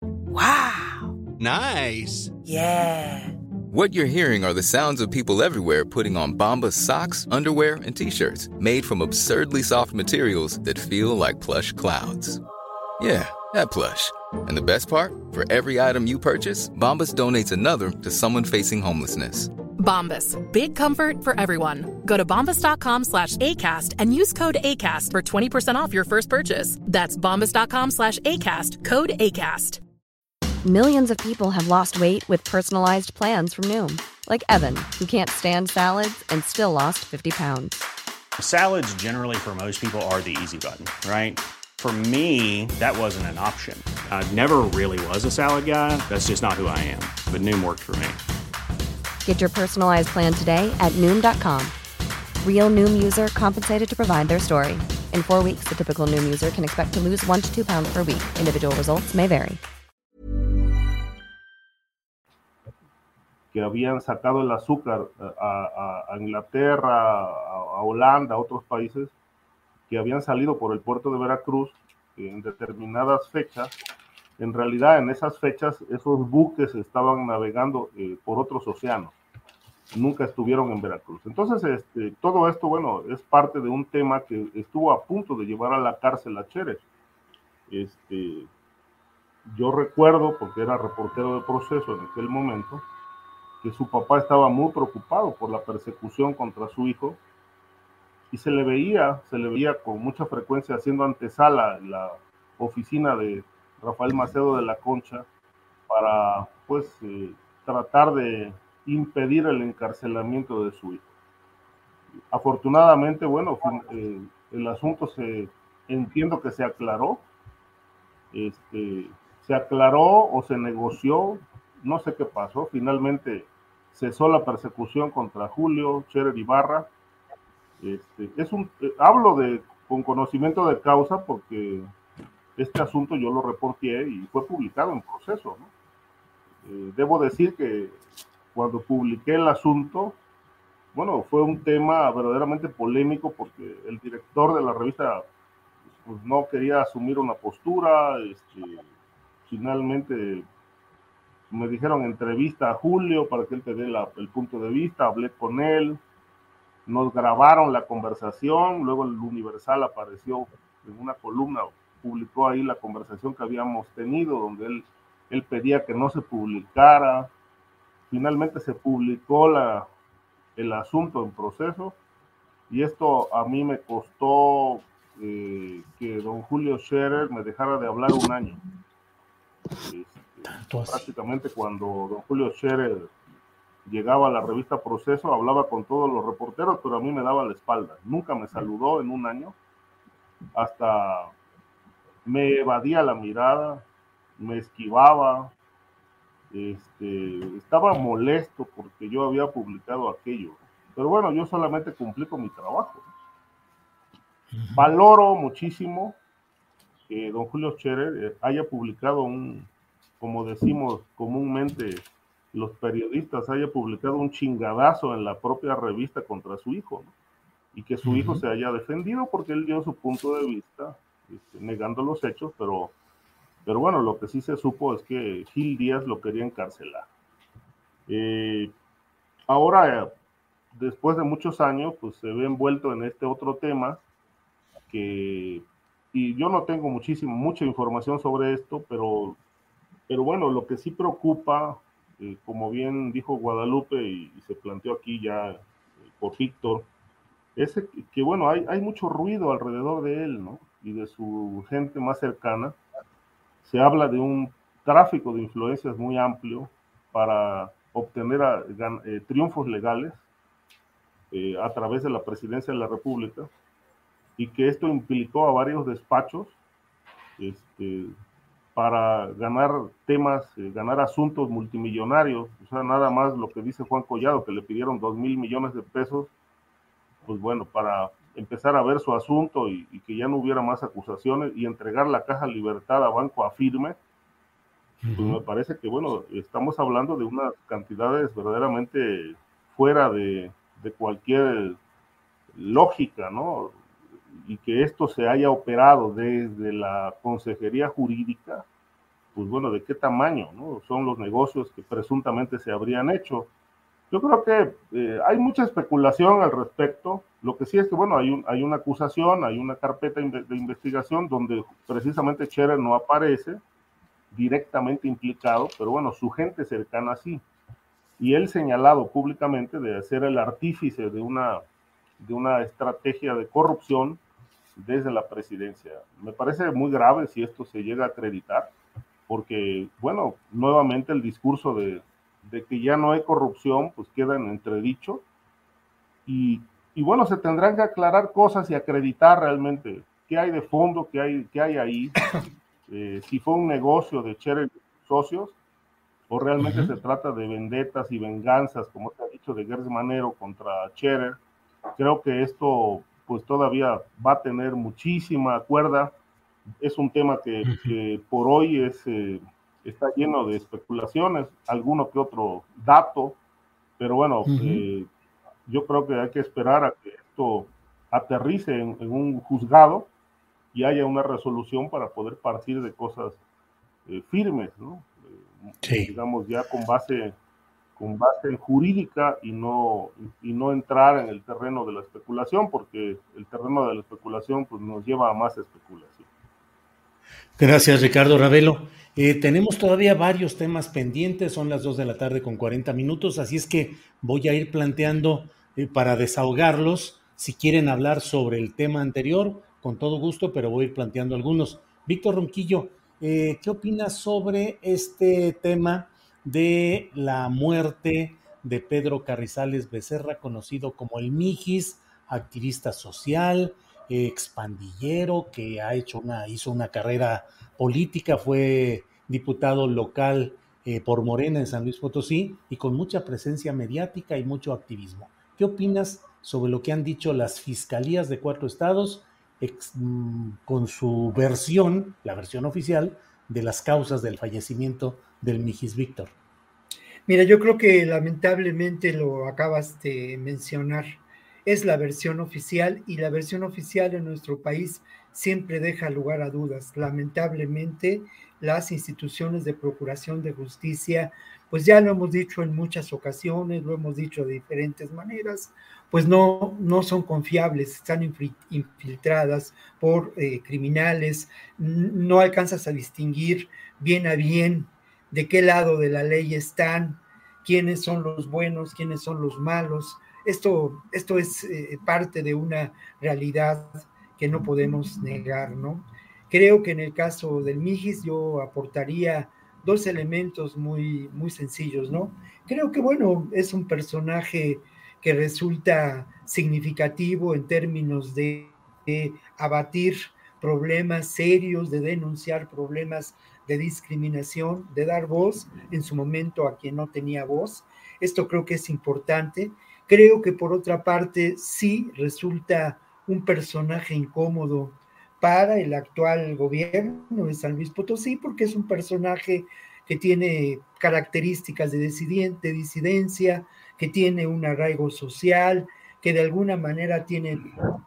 Wow. Nice. Yeah. What you're hearing are the sounds of people everywhere putting on Bombas socks, underwear, and t-shirts made from absurdly soft materials that feel like plush clouds. Yeah, that plush. And the best part, for every item you purchase, Bombas donates another to someone facing homelessness. Bombas, big comfort for everyone. Go to bombas.com slash ACAST and use code ACAST for 20% off your first purchase. That's bombas.com slash ACAST, code ACAST. Millions of people have lost weight with personalized plans from Noom, like Evan, who can't stand salads and still lost 50 pounds. Salads, generally, for most people, are the easy button, right? For me, that wasn't an option. I never really was a salad guy. That's just not who I am. But Noom worked for me. Get your personalized plan today at Noom.com. Real Noom user compensated to provide their story. In four weeks, the typical Noom user can expect to lose one to two pounds per week. Individual results may vary. Que habían sacado el azúcar eh, a, a, a Inglaterra, a, a Holanda, a otros países que habían salido por el puerto de Veracruz en determinadas fechas, en realidad en esas fechas esos buques estaban navegando eh, por otros océanos, nunca estuvieron en Veracruz. Entonces, este, todo esto, bueno, es parte de un tema que estuvo a punto de llevar a la cárcel a Chere. Este, yo recuerdo, porque era reportero de proceso en aquel momento, que su papá estaba muy preocupado por la persecución contra su hijo y se le veía, se le veía con mucha frecuencia haciendo antesala en la oficina de Rafael Macedo de la Concha para pues eh, tratar de impedir el encarcelamiento de su hijo. Afortunadamente, bueno, eh, el asunto se entiendo que se aclaró, este, se aclaró o se negoció, no sé qué pasó, finalmente cesó la persecución contra Julio Cherer Ibarra, este, es un, eh, hablo de, con conocimiento de causa porque este asunto yo lo reporté y fue publicado en proceso. Eh, debo decir que cuando publiqué el asunto, bueno, fue un tema verdaderamente polémico porque el director de la revista pues, no quería asumir una postura. Este, finalmente me dijeron entrevista a Julio para que él te dé el punto de vista, hablé con él nos grabaron la conversación, luego el Universal apareció en una columna, publicó ahí la conversación que habíamos tenido, donde él, él pedía que no se publicara. Finalmente se publicó la, el asunto en proceso y esto a mí me costó eh, que don Julio Scherer me dejara de hablar un año. Este, prácticamente cuando don Julio Scherer llegaba a la revista Proceso, hablaba con todos los reporteros, pero a mí me daba la espalda. Nunca me saludó en un año. Hasta me evadía la mirada, me esquivaba. Este, estaba molesto porque yo había publicado aquello. Pero bueno, yo solamente cumplí con mi trabajo. Valoro muchísimo que don Julio Scherer eh, haya publicado un, como decimos comúnmente, los periodistas haya publicado un chingadazo en la propia revista contra su hijo, y que su hijo se haya defendido porque él dio su punto de vista, este, negando los hechos, pero, pero bueno, lo que sí se supo es que Gil Díaz lo quería encarcelar. Eh, ahora, después de muchos años, pues se ve envuelto en este otro tema que, y yo no tengo muchísimo, mucha información sobre esto, pero, pero bueno, lo que sí preocupa como bien dijo Guadalupe y, se planteó aquí ya eh, por Víctor, es que, bueno, hay, hay mucho ruido alrededor de él. Y de su gente más cercana. Se habla de un tráfico de influencias muy amplio para obtener eh, triunfos legales eh, a través de la presidencia de la República y que esto implicó a varios despachos este, para ganar temas, eh, ganar asuntos multimillonarios, o sea, nada más lo que dice Juan Collado, que le pidieron dos mil millones de pesos, pues bueno, para empezar a ver su asunto y, y, que ya no hubiera más acusaciones y entregar la caja libertad a Banco Afirme, pues me parece que, bueno, estamos hablando de unas cantidades verdaderamente fuera de, de cualquier lógica, ¿no? Y que esto se haya operado desde la Consejería Jurídica, pues bueno, ¿de qué tamaño, no? Son los negocios que presuntamente se habrían hecho. Yo creo que eh, hay mucha especulación al respecto. Lo que sí es que, bueno, hay, un, hay una acusación, hay una carpeta de investigación donde precisamente Scherer no aparece directamente implicado, pero bueno, su gente cercana sí. Y él señalado públicamente de ser el artífice de una, de una estrategia de corrupción desde la presidencia. Me parece muy grave si esto se llega a acreditar, porque, bueno, nuevamente el discurso de, de que ya no hay corrupción, pues queda en entredicho. Y, y, bueno, se tendrán que aclarar cosas y acreditar realmente qué hay de fondo, qué hay, qué hay ahí, eh, si fue un negocio de Cherer socios o realmente se trata de vendetas y venganzas, como se ha dicho, de Gers Manero contra Cherer. Creo que esto pues todavía va a tener muchísima cuerda. Es un tema que, por hoy es, eh, está lleno de especulaciones, alguno que otro dato, pero bueno, eh, yo creo que hay que esperar a que esto aterrice en un juzgado y haya una resolución para poder partir de cosas eh, firmes, ¿no? Digamos, ya con base, con base jurídica y no, y no entrar en el terreno de la especulación, porque el terreno de la especulación pues, nos lleva a más especulación. Gracias, Ricardo Ravelo. Eh, tenemos todavía varios temas pendientes, son las 2 de la tarde con 40 minutos, así es que voy a ir planteando para desahogarlos, si quieren hablar sobre el tema anterior con todo gusto, pero voy a ir planteando algunos. Víctor Ronquillo, eh, ¿qué opinas sobre este tema de la muerte de Pedro Carrizales Becerra, conocido como el Mijis, activista social, expandillero, que ha hecho una, hizo una carrera política, fue diputado local eh, por Morena en San Luis Potosí y con mucha presencia mediática y mucho activismo. ¿Qué opinas sobre lo que han dicho las fiscalías de cuatro estados Mm, con su versión, la versión oficial, de las causas del fallecimiento del Mijis Víctor. Mira, yo creo que lamentablemente lo acabas de mencionar. Es la versión oficial y la versión oficial en nuestro país siempre deja lugar a dudas. Lamentablemente, las instituciones de procuración de justicia, pues ya lo hemos dicho en muchas ocasiones, lo hemos dicho de diferentes maneras, pues no, no son confiables, están infiltradas por eh, criminales, no alcanzas a distinguir bien a bien de qué lado de la ley están, quiénes son los buenos, quiénes son los malos. Esto, esto es eh, parte de una realidad que no podemos negar, ¿no? Creo que en el caso del Mijis yo aportaría dos elementos muy, muy sencillos, ¿no? Creo que, bueno, es un personaje que resulta significativo en términos de, abatir problemas serios, de denunciar problemas de discriminación, de dar voz en su momento a quien no tenía voz. Esto creo que es importante. Creo que por otra parte sí resulta un personaje incómodo para el actual gobierno de San Luis Potosí, porque es un personaje que tiene características de, de disidencia, que tiene un arraigo social, que de alguna manera tiene,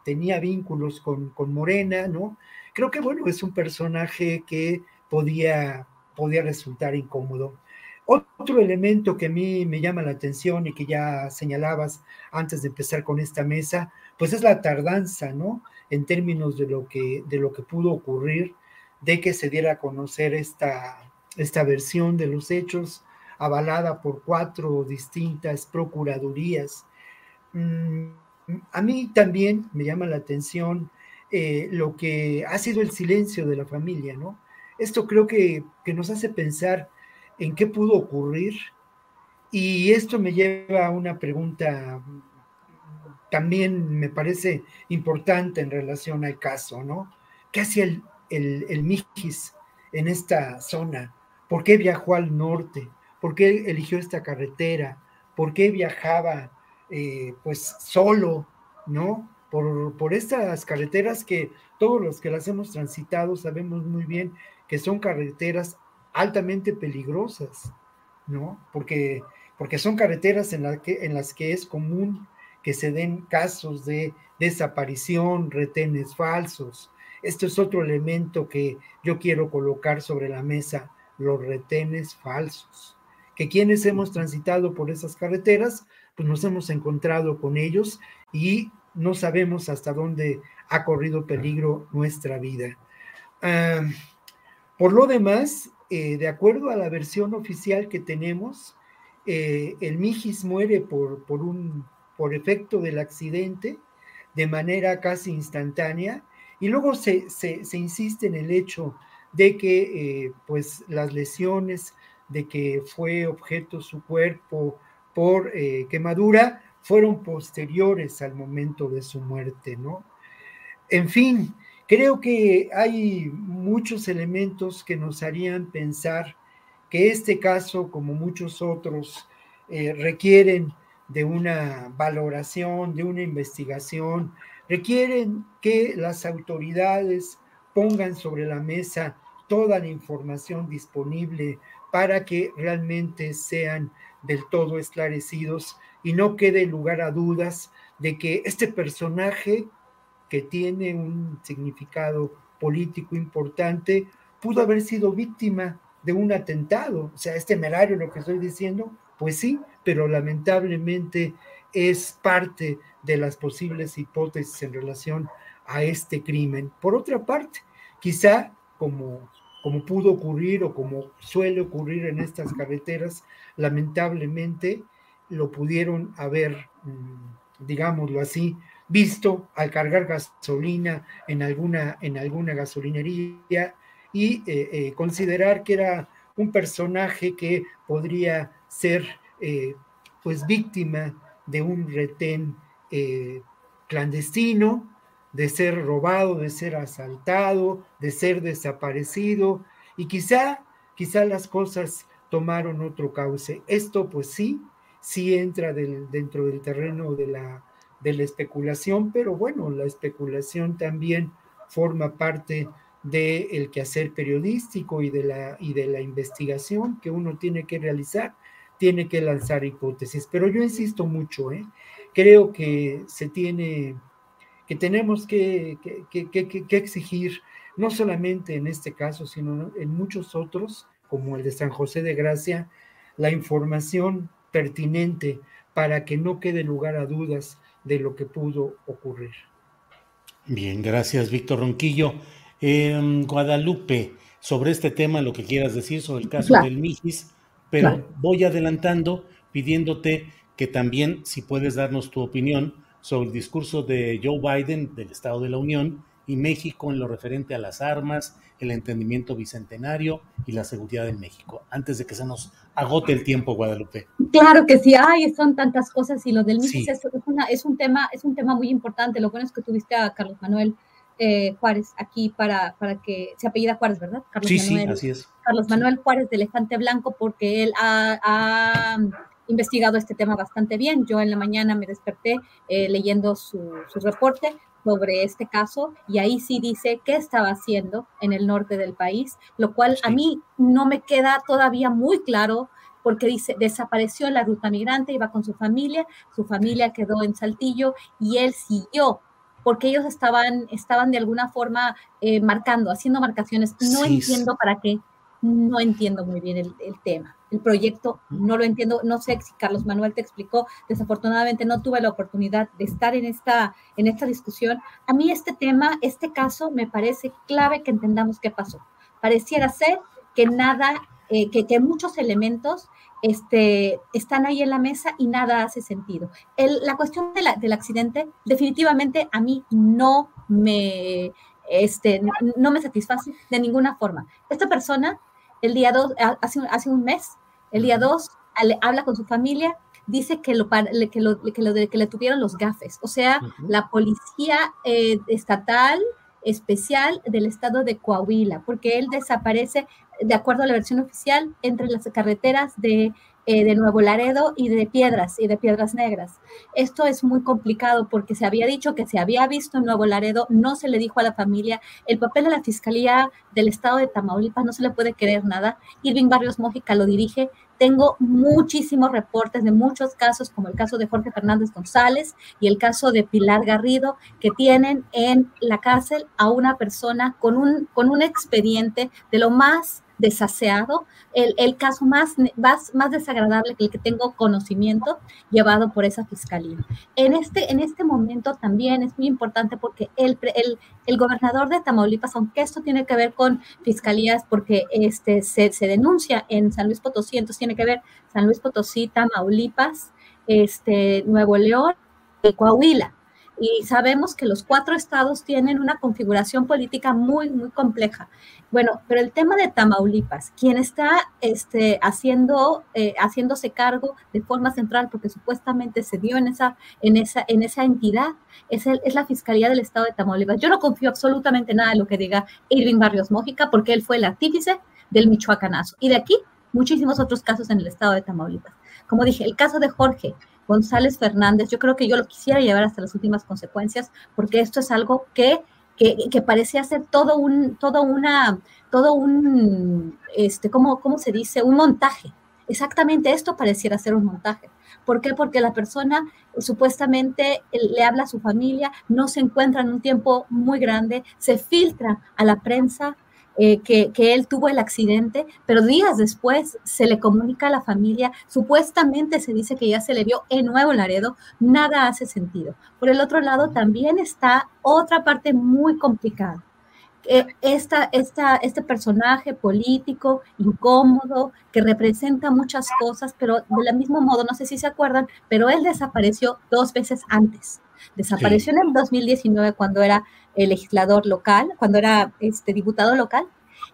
tenía vínculos con, con Morena, ¿no? Creo que, bueno, es un personaje que podía, podía resultar incómodo. Otro elemento que a mí me llama la atención y que ya señalabas antes de empezar con esta mesa, pues es la tardanza, ¿no? En términos de lo que, de lo que pudo ocurrir, de que se diera a conocer esta, esta versión de los hechos avalada por cuatro distintas procuradurías. Mm, a mí también me llama la atención eh, lo que ha sido el silencio de la familia, ¿no? Esto creo que, que nos hace pensar en qué pudo ocurrir y esto me lleva a una pregunta también me parece importante en relación al caso, ¿no? ¿Qué hacía el, el, el Mijis en esta zona? ¿Por qué viajó al norte? ¿Por qué eligió esta carretera? ¿Por qué viajaba eh, pues solo, ¿no? Por, por, estas carreteras que todos los que las hemos transitado sabemos muy bien que son carreteras altamente peligrosas, ¿no? Porque, porque son carreteras en, la que, en las que es común que se den casos de desaparición, retenes falsos. Esto es otro elemento que yo quiero colocar sobre la mesa, los retenes falsos. Que quienes hemos transitado por esas carreteras, pues nos hemos encontrado con ellos y no sabemos hasta dónde ha corrido peligro nuestra vida. Ah, por lo demás, eh, de acuerdo a la versión oficial que tenemos, eh, el Mijis muere por, por un por efecto del accidente de manera casi instantánea y luego se, insiste en el hecho de que eh, pues las lesiones de que fue objeto su cuerpo por eh, quemadura fueron posteriores al momento de su muerte, ¿no? En fin, creo que hay muchos elementos que nos harían pensar que este caso, como muchos otros, eh, requieren de una valoración, de una investigación, requieren que las autoridades pongan sobre la mesa toda la información disponible para que realmente sean del todo esclarecidos y no quede lugar a dudas de que este personaje que tiene un significado político importante pudo haber sido víctima de un atentado. O sea, es temerario lo que estoy diciendo, pues sí, pero lamentablemente es parte de las posibles hipótesis en relación a este crimen. Por otra parte, quizá como, como pudo ocurrir o como suele ocurrir en estas carreteras, lamentablemente lo pudieron haber, mm, digámoslo así, visto al cargar gasolina en alguna, en alguna gasolinería y eh, eh, considerar que era un personaje que podría ser eh, pues víctima de un retén clandestino, de ser robado, de ser asaltado, de ser desaparecido, y quizá, quizá las cosas tomaron otro cauce. Esto pues sí, sí entra dentro del terreno de la, de la especulación, pero bueno, la especulación también forma parte del quehacer periodístico y de, la, y de la investigación que uno tiene que realizar tiene que lanzar hipótesis. Pero yo insisto mucho, ¿eh? creo que se tiene, que tenemos que, que, exigir, no solamente en este caso, sino en muchos otros, como el de San José de Gracia, la información pertinente para que no quede lugar a dudas de lo que pudo ocurrir. Bien, gracias, Víctor Ronquillo. Guadalupe, sobre este tema, lo que quieras decir sobre el caso del Mijis, pero voy adelantando pidiéndote que también, si puedes darnos tu opinión sobre el discurso de Joe Biden del Estado de la Unión y México en lo referente a las armas, el entendimiento bicentenario y la seguridad en México, antes de que se nos agote el tiempo, Guadalupe. Claro que sí, hay, son tantas cosas y lo del MIS es, es, un tema, es un tema muy importante. Lo bueno es que tuviste a Carlos Manuel eh, Juárez aquí para, para que se apellida Juárez, ¿verdad? Carlos sí, sí, así es. Carlos Manuel Juárez de Elefante Blanco, porque él ha, investigado este tema bastante bien. Yo en la mañana me desperté eh, leyendo su, reporte sobre este caso y ahí sí dice qué estaba haciendo en el norte del país, lo cual a mí no me queda todavía muy claro porque dice, desapareció la ruta migrante, iba con su familia, su familia quedó en Saltillo y él siguió porque ellos estaban, estaban de alguna forma eh, marcando, haciendo marcaciones. No entiendo para qué, no entiendo muy bien el, tema. El proyecto no lo entiendo, no sé si Carlos Manuel te explicó, desafortunadamente no tuve la oportunidad de estar en esta, en esta discusión. A mí este tema, este caso, me parece clave que entendamos qué pasó. Pareciera ser que nada eh, que, muchos elementos este, están ahí en la mesa y nada hace sentido. la cuestión del accidente definitivamente a mí no me, este, no me satisface de ninguna forma. Esta persona, el día 2, hace, hace un mes, el día 2, habla con su familia, dice que, lo, que, lo, que, lo, que le tuvieron los gafes, o sea, la policía eh, estatal especial del estado de Coahuila, porque él desaparece, de acuerdo a la versión oficial, entre las carreteras de eh, de Nuevo Laredo y de Piedras y de Piedras Negras. Esto es muy complicado porque se había dicho que se había visto en Nuevo Laredo, no se le dijo a la familia, el papel de la Fiscalía del Estado de Tamaulipas no se le puede creer nada. Irving Barrios Mójica lo dirige. Tengo muchísimos reportes de muchos casos, como el caso de Jorge Fernández González y el caso de Pilar Garrido, que tienen en la cárcel a una persona con un, con un expediente de lo más desaseado, el, el caso más, más, más, desagradable que el que tengo conocimiento llevado por esa fiscalía. En este, en este momento también es muy importante porque el, el, el gobernador de Tamaulipas, aunque esto tiene que ver con fiscalías, porque este, se, se denuncia en San Luis Potosí, entonces tiene que ver San Luis Potosí, Tamaulipas, este, Nuevo León y Coahuila y sabemos que los cuatro estados tienen una configuración política muy, muy compleja. Bueno, pero el tema de Tamaulipas, quien está este, haciendo, eh, haciéndose cargo de forma central, porque supuestamente se dio en esa, en esa, en esa entidad, es, el, es la Fiscalía del Estado de Tamaulipas. Yo no confío absolutamente nada en lo que diga Irving Barrios Mójica, porque él fue el artífice del Michoacanazo. Y de aquí, muchísimos otros casos en el Estado de Tamaulipas. Como dije, el caso de Jorge, González Fernández, yo creo que yo lo quisiera llevar hasta las últimas consecuencias, porque esto es algo que, que, parecía ser todo un, todo una, todo un, este, ¿cómo, ¿cómo se dice? Un montaje. Exactamente esto pareciera ser un montaje. ¿Por qué? Porque la persona supuestamente le habla a su familia, no se encuentra en un tiempo muy grande, se filtra a la prensa, eh, que, él tuvo el accidente, pero días después se le comunica a la familia, supuestamente se dice que ya se le vio en Nuevo Laredo, nada hace sentido. Por el otro lado, también está otra parte muy complicada. Esta, esta, este personaje político incómodo que representa muchas cosas, pero del mismo modo, no sé si se acuerdan, pero él desapareció dos veces antes. Desapareció en el 2019 cuando era el legislador local, cuando era este diputado local,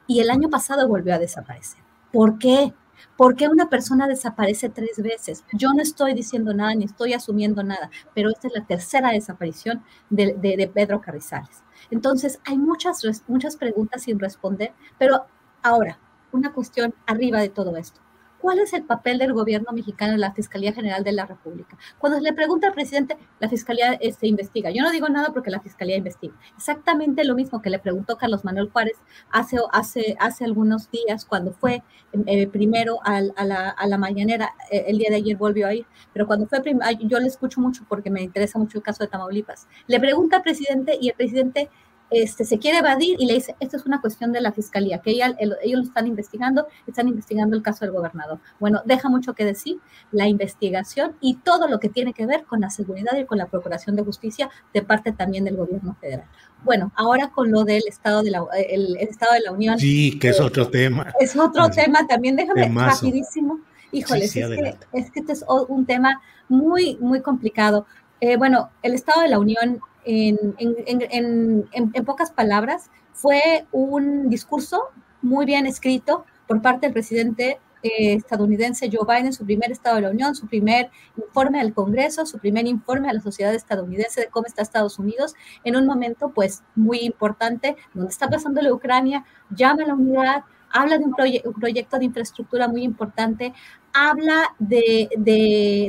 y el año pasado volvió a desaparecer. ¿Por qué? ¿Por qué una persona desaparece tres veces? Yo no estoy diciendo nada ni estoy asumiendo nada, pero esta es la tercera desaparición de, Pedro Carrizales. Entonces, hay muchas, muchas preguntas sin responder, pero ahora, una cuestión arriba de todo esto. ¿Cuál es el papel del gobierno mexicano en la Fiscalía General de la República? Cuando le pregunta al presidente, la Fiscalía este, investiga. Yo no digo nada porque la Fiscalía investiga. Exactamente lo mismo que le preguntó Carlos Manuel Juárez hace, hace, hace algunos días, cuando fue eh, primero a, la, a, la, mañanera, eh, el día de ayer volvió a ir, pero cuando fue, yo le escucho mucho porque me interesa mucho el caso de Tamaulipas. Le pregunta al presidente y el presidente este, se quiere evadir y le dice, esto es una cuestión de la fiscalía, que ellos lo están investigando, están investigando el caso del gobernador. Bueno, deja mucho que decir la investigación y todo lo que tiene que ver con la seguridad y con la procuración de justicia de parte también del gobierno federal. Bueno, ahora con lo del Estado de la, el, Estado de la Unión. Sí, que es eh, otro tema. Es otro tema también, déjame rapidísimo. Híjole, es, que, es que este es un tema muy, muy complicado. Eh, bueno, el Estado de la Unión en, pocas palabras, fue un discurso muy bien escrito por parte del presidente eh, estadounidense Joe Biden, su primer Estado de la Unión, su primer informe al Congreso, su primer informe a la sociedad estadounidense de cómo está Estados Unidos, en un momento pues muy importante, donde está pasando la Ucrania, llama a la unidad, habla de un, proyecto de infraestructura muy importante, habla de,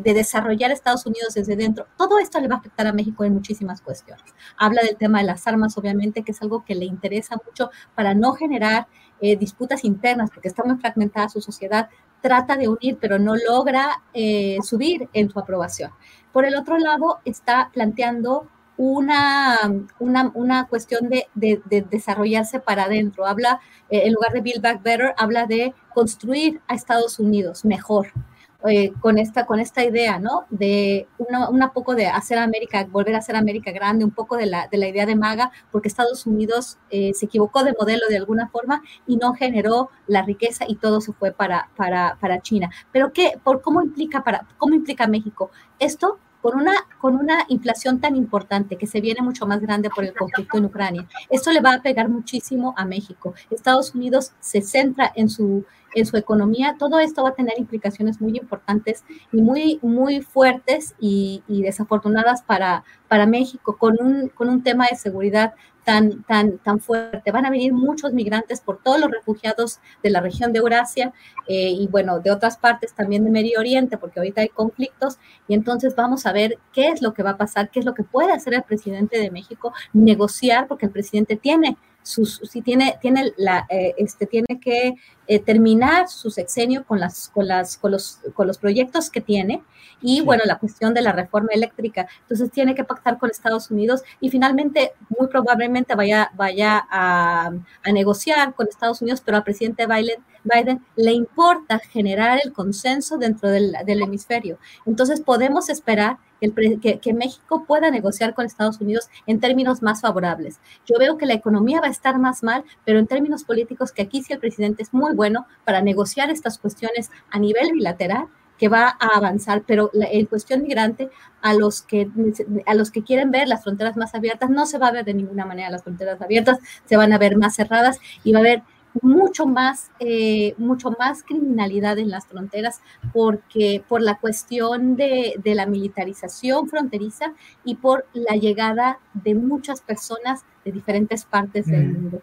desarrollar Estados Unidos desde dentro. Todo esto le va a afectar a México en muchísimas cuestiones. Habla del tema de las armas, obviamente, que es algo que le interesa mucho para no generar eh, disputas internas, porque está muy fragmentada su sociedad. Trata de unir, pero no logra eh, subir en su aprobación. Por el otro lado, está planteando una, una, una cuestión de, de, desarrollarse para adentro. Habla, eh, en lugar de Build Back Better, habla de construir a Estados Unidos mejor. eh, con, esta, con esta idea, ¿no? De una, poco de hacer América, volver a hacer América grande, un poco de la, de la idea de MAGA, porque Estados Unidos eh, se equivocó de modelo de alguna forma y no generó la riqueza y todo se fue para, para, para China. Pero ¿qué, por cómo implica para, cómo implica México? Esto con una, con una inflación tan importante que se viene mucho más grande por el conflicto en Ucrania. Esto le va a pegar muchísimo a México. Estados Unidos se centra en su, en su economía. Todo esto va a tener implicaciones muy importantes y muy, muy fuertes y, y desafortunadas para, para México con un, con un tema de seguridad tan, tan, tan fuerte. Van a venir muchos migrantes por todos los refugiados de la región de Eurasia eh, y bueno, de otras partes también de Medio Oriente, porque ahorita hay conflictos y entonces vamos a ver qué es lo que va a pasar, qué es lo que puede hacer el presidente de México, negociar, porque el presidente tiene sus, si tiene, tiene, la, eh, este, tiene que eh, terminar su sexenio con, las, con, las, con, los, con los proyectos que tiene y bueno, la cuestión de la reforma eléctrica. Entonces tiene que pactar con Estados Unidos y finalmente muy probablemente vaya, vaya a, a negociar con Estados Unidos, pero al presidente Biden, Biden le importa generar el consenso dentro del, del hemisferio. Entonces podemos esperar que, México pueda negociar con Estados Unidos en términos más favorables. Yo veo que la economía va a estar más mal, pero en términos políticos, que aquí sí el presidente es muy bueno para negociar estas cuestiones a nivel bilateral que va a avanzar, pero en cuestión migrante, a los, que, a los que quieren ver las fronteras más abiertas, no se va a ver de ninguna manera las fronteras abiertas, se van a ver más cerradas y va a haber mucho más, eh, mucho más criminalidad en las fronteras porque por la cuestión de, de, la militarización fronteriza y por la llegada de muchas personas de diferentes partes del mm. mundo.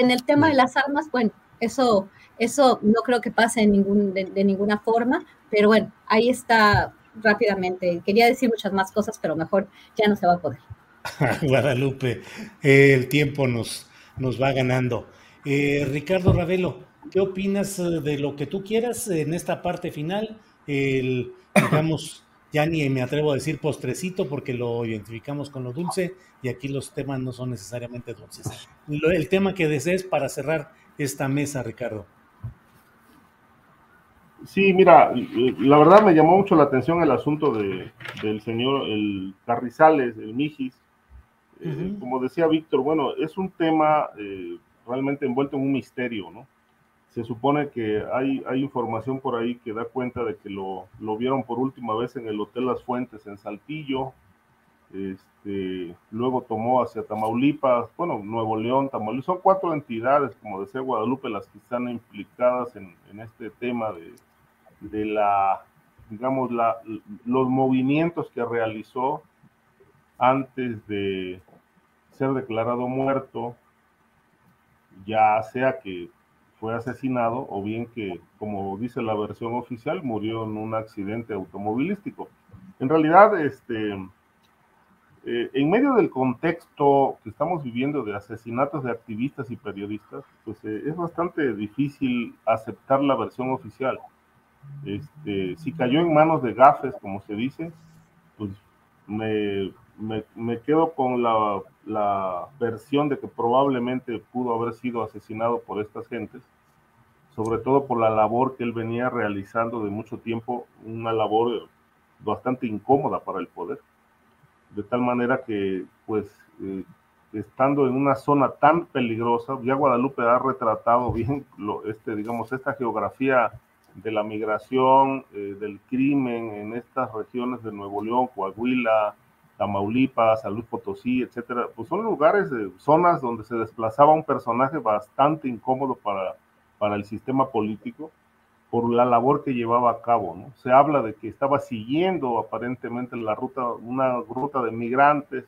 En el tema de las armas, bueno, eso, eso no creo que pase en ningún, de, ninguna forma, pero bueno, ahí está rápidamente. Quería decir muchas más cosas, pero mejor ya no se va a poder. Guadalupe, el tiempo nos, nos va ganando. Eh, Ricardo Ravelo, ¿qué opinas eh, de lo que tú quieras en esta parte final? El, digamos, ya ni me atrevo a decir postrecito porque lo identificamos con lo dulce y aquí los temas no son necesariamente dulces. el tema que desees para cerrar esta mesa, Ricardo. Sí, mira, la verdad me llamó mucho la atención el asunto de, del señor el Carrizales, el Mijis. Eh, como decía Víctor, bueno, es un tema realmente envuelto en un misterio, ¿no? Se supone que hay, hay información por ahí que da cuenta de que lo, lo vieron por última vez en el Hotel Las Fuentes en Saltillo, este, luego tomó hacia Tamaulipas, bueno, Nuevo León, Tamaulipas, son cuatro entidades, como decía Guadalupe, las que están implicadas en, en este tema de, de la, digamos, la, los movimientos que realizó antes de ser declarado muerto ya sea que fue asesinado o bien que, como dice la versión oficial, murió en un accidente automovilístico. En realidad, este, eh, en medio del contexto que estamos viviendo de asesinatos de activistas y periodistas, pues eh, es bastante difícil aceptar la versión oficial. Este, si cayó en manos de gafes, como se dice, pues me me, quedo con la, la, versión de que probablemente pudo haber sido asesinado por estas gentes, sobre todo por la labor que él venía realizando de mucho tiempo, una labor bastante incómoda para el poder, de tal manera que, pues, eh, estando en una zona tan peligrosa, ya Guadalupe ha retratado bien, lo, este, digamos, esta geografía de la migración, eh, del crimen en estas regiones de Nuevo León, Coahuila, Tamaulipas, Salud Potosí, etcétera, pues son lugares, zonas donde se desplazaba un personaje bastante incómodo para, para el sistema político por la labor que llevaba a cabo, ¿no? Se habla de que estaba siguiendo aparentemente la ruta, una ruta de migrantes,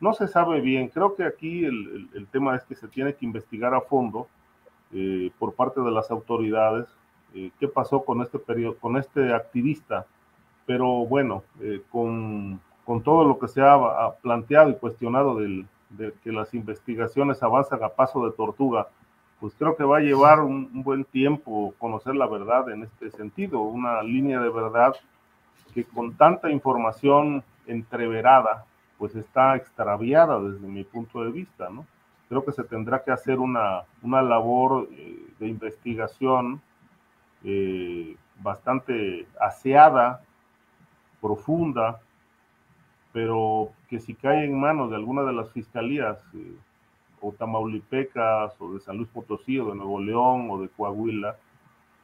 no se sabe bien, creo que aquí el, el, tema es que se tiene que investigar a fondo eh, por parte de las autoridades eh, qué pasó con este periodo, con este activista, pero bueno, eh, con con todo lo que se ha, planteado y cuestionado del, de que las investigaciones avanzan a paso de tortuga, pues creo que va a llevar un, buen tiempo conocer la verdad en este sentido, una línea de verdad que con tanta información entreverada, pues está extraviada desde mi punto de vista, ¿no? Creo que se tendrá que hacer una, una labor eh, de investigación eh, bastante aseada, profunda, pero que si cae en manos de alguna de las fiscalías, eh, o tamaulipecas, o de San Luis Potosí, o de Nuevo León, o de Coahuila,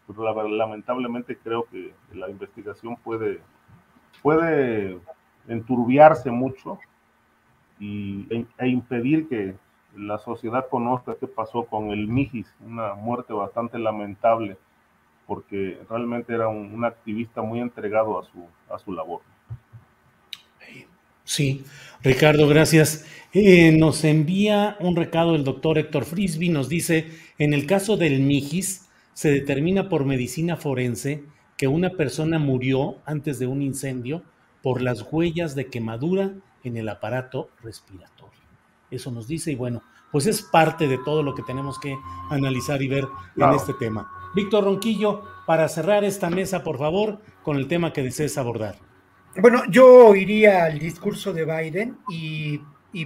pues lamentablemente creo que la investigación puede, puede enturbiarse mucho y, e, e impedir que la sociedad conozca qué pasó con el Mijis, una muerte bastante lamentable, porque realmente era un, activista muy entregado a su, a su labor. Sí, Ricardo, gracias. Eh, nos envía un recado el doctor Héctor Frisby, nos dice, en el caso del Mijis, se determina por medicina forense que una persona murió antes de un incendio por las huellas de quemadura en el aparato respiratorio. Eso nos dice y bueno, pues es parte de todo lo que tenemos que analizar y ver en este tema. Víctor Ronquillo, para cerrar esta mesa, por favor, con el tema que desees abordar. Bueno, yo iría al discurso de Biden y,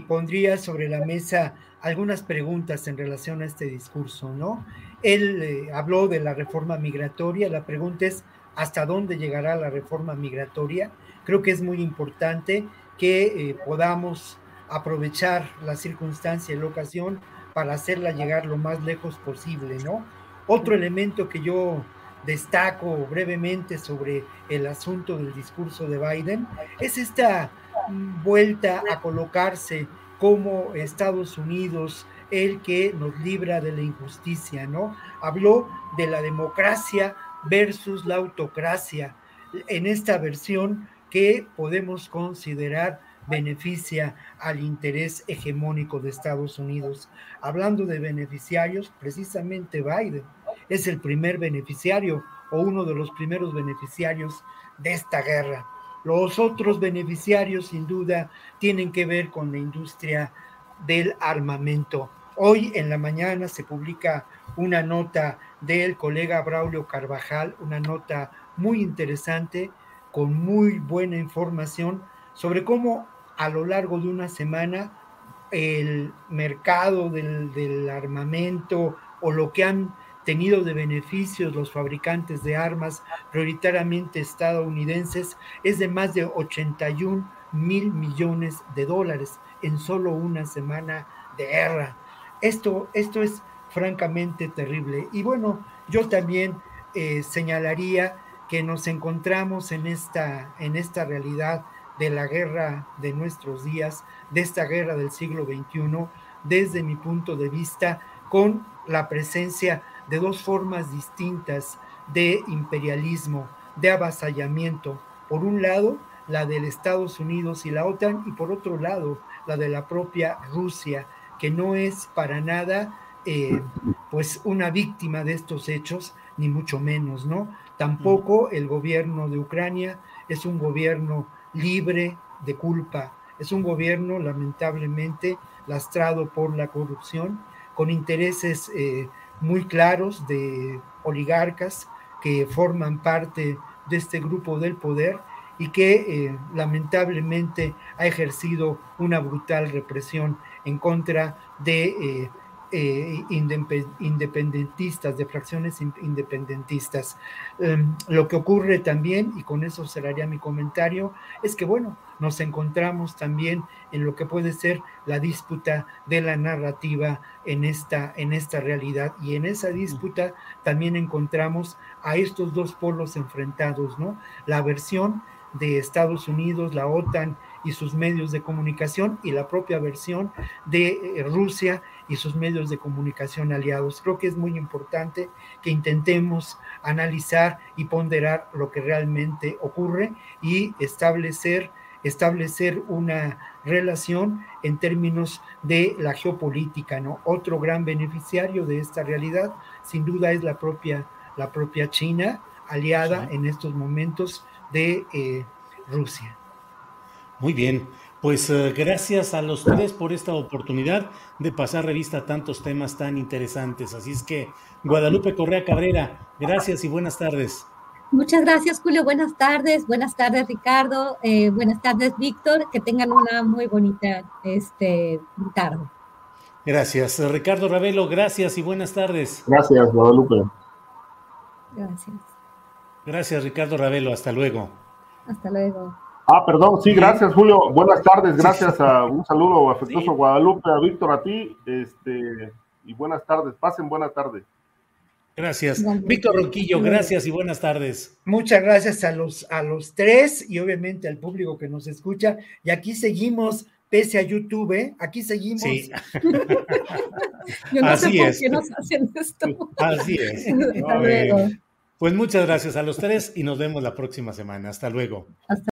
pondría sobre la mesa algunas preguntas en relación a este discurso, ¿no? Él eh, habló de la reforma migratoria, la pregunta es, ¿hasta dónde llegará la reforma migratoria? Creo que es muy importante que eh, podamos aprovechar la circunstancia y la ocasión para hacerla llegar lo más lejos posible, ¿no? Otro elemento que yo destaco brevemente sobre el asunto del discurso de Biden es esta vuelta a colocarse como Estados Unidos el que nos libra de la injusticia, ¿no? Habló de la democracia versus la autocracia en esta versión que podemos considerar beneficia al interés hegemónico de Estados Unidos. Hablando de beneficiarios, precisamente Biden es el primer beneficiario o uno de los primeros beneficiarios de esta guerra. Los otros beneficiarios, sin duda, tienen que ver con la industria del armamento. Hoy en la mañana se publica una nota del colega Braulio Carvajal, una nota muy interesante, con muy buena información sobre cómo a lo largo de una semana el mercado del, armamento o lo que han tenido de beneficios los fabricantes de armas, prioritariamente estadounidenses, es de más de 81 mil millones de dólares en solo una semana de guerra. Esto, esto es francamente terrible. Y bueno, yo también eh, señalaría que nos encontramos en esta, en esta realidad de la guerra de nuestros días, de esta guerra del siglo XXI, desde mi punto de vista, con la presencia de dos formas distintas de imperialismo, de avasallamiento. Por un lado, la del Estados Unidos y la OTAN, y por otro lado, la de la propia Rusia, que no es para nada eh, pues una víctima de estos hechos, ni mucho menos, ¿no? Tampoco el gobierno de Ucrania es un gobierno libre de culpa. Es un gobierno lamentablemente lastrado por la corrupción, con intereses eh, muy claros de oligarcas que forman parte de este grupo del poder y que eh, lamentablemente ha ejercido una brutal represión en contra de eh, eh, independentistas, de fracciones independentistas. Em, lo que ocurre también, y con eso cerraría mi comentario, es que, bueno, nos encontramos también en lo que puede ser la disputa de la narrativa en esta, en esta realidad. Y en esa disputa también encontramos a estos dos polos enfrentados, ¿no? La versión de Estados Unidos, la OTAN y sus medios de comunicación y la propia versión de eh, Rusia y sus medios de comunicación aliados. Creo que es muy importante que intentemos analizar y ponderar lo que realmente ocurre y establecer establecer una relación en términos de la geopolítica, ¿no? Otro gran beneficiario de esta realidad, sin duda, es la propia, la propia China, aliada en estos momentos de eh, Rusia. Muy bien, pues eh, gracias a los tres por esta oportunidad de pasar revista a tantos temas tan interesantes. Así es que, Guadalupe Correa Cabrera, gracias y buenas tardes. Muchas gracias, Julio. Buenas tardes. Buenas tardes, Ricardo. Eh, buenas tardes, Víctor. Que tengan una muy bonita este, tarde. Gracias. Ricardo Ravelo, gracias y buenas tardes. Gracias, Guadalupe. Gracias. Gracias, Ricardo Ravelo. Hasta luego. Hasta luego. Ah, perdón, sí, gracias, Julio. Buenas tardes, gracias a un saludo afectuoso a Guadalupe, a Víctor, a ti, este, y buenas tardes, pasen buena tarde. Gracias. Víctor Ronquillo, gracias y buenas tardes. Muchas gracias a los, a los tres y obviamente al público que nos escucha. Y aquí seguimos, pese a YouTube, ¿eh? aquí seguimos. Sí. Yo no Así sé por es. qué nos hacen esto. Así es. Pues muchas gracias a los tres y nos vemos la próxima semana. Hasta luego. Hasta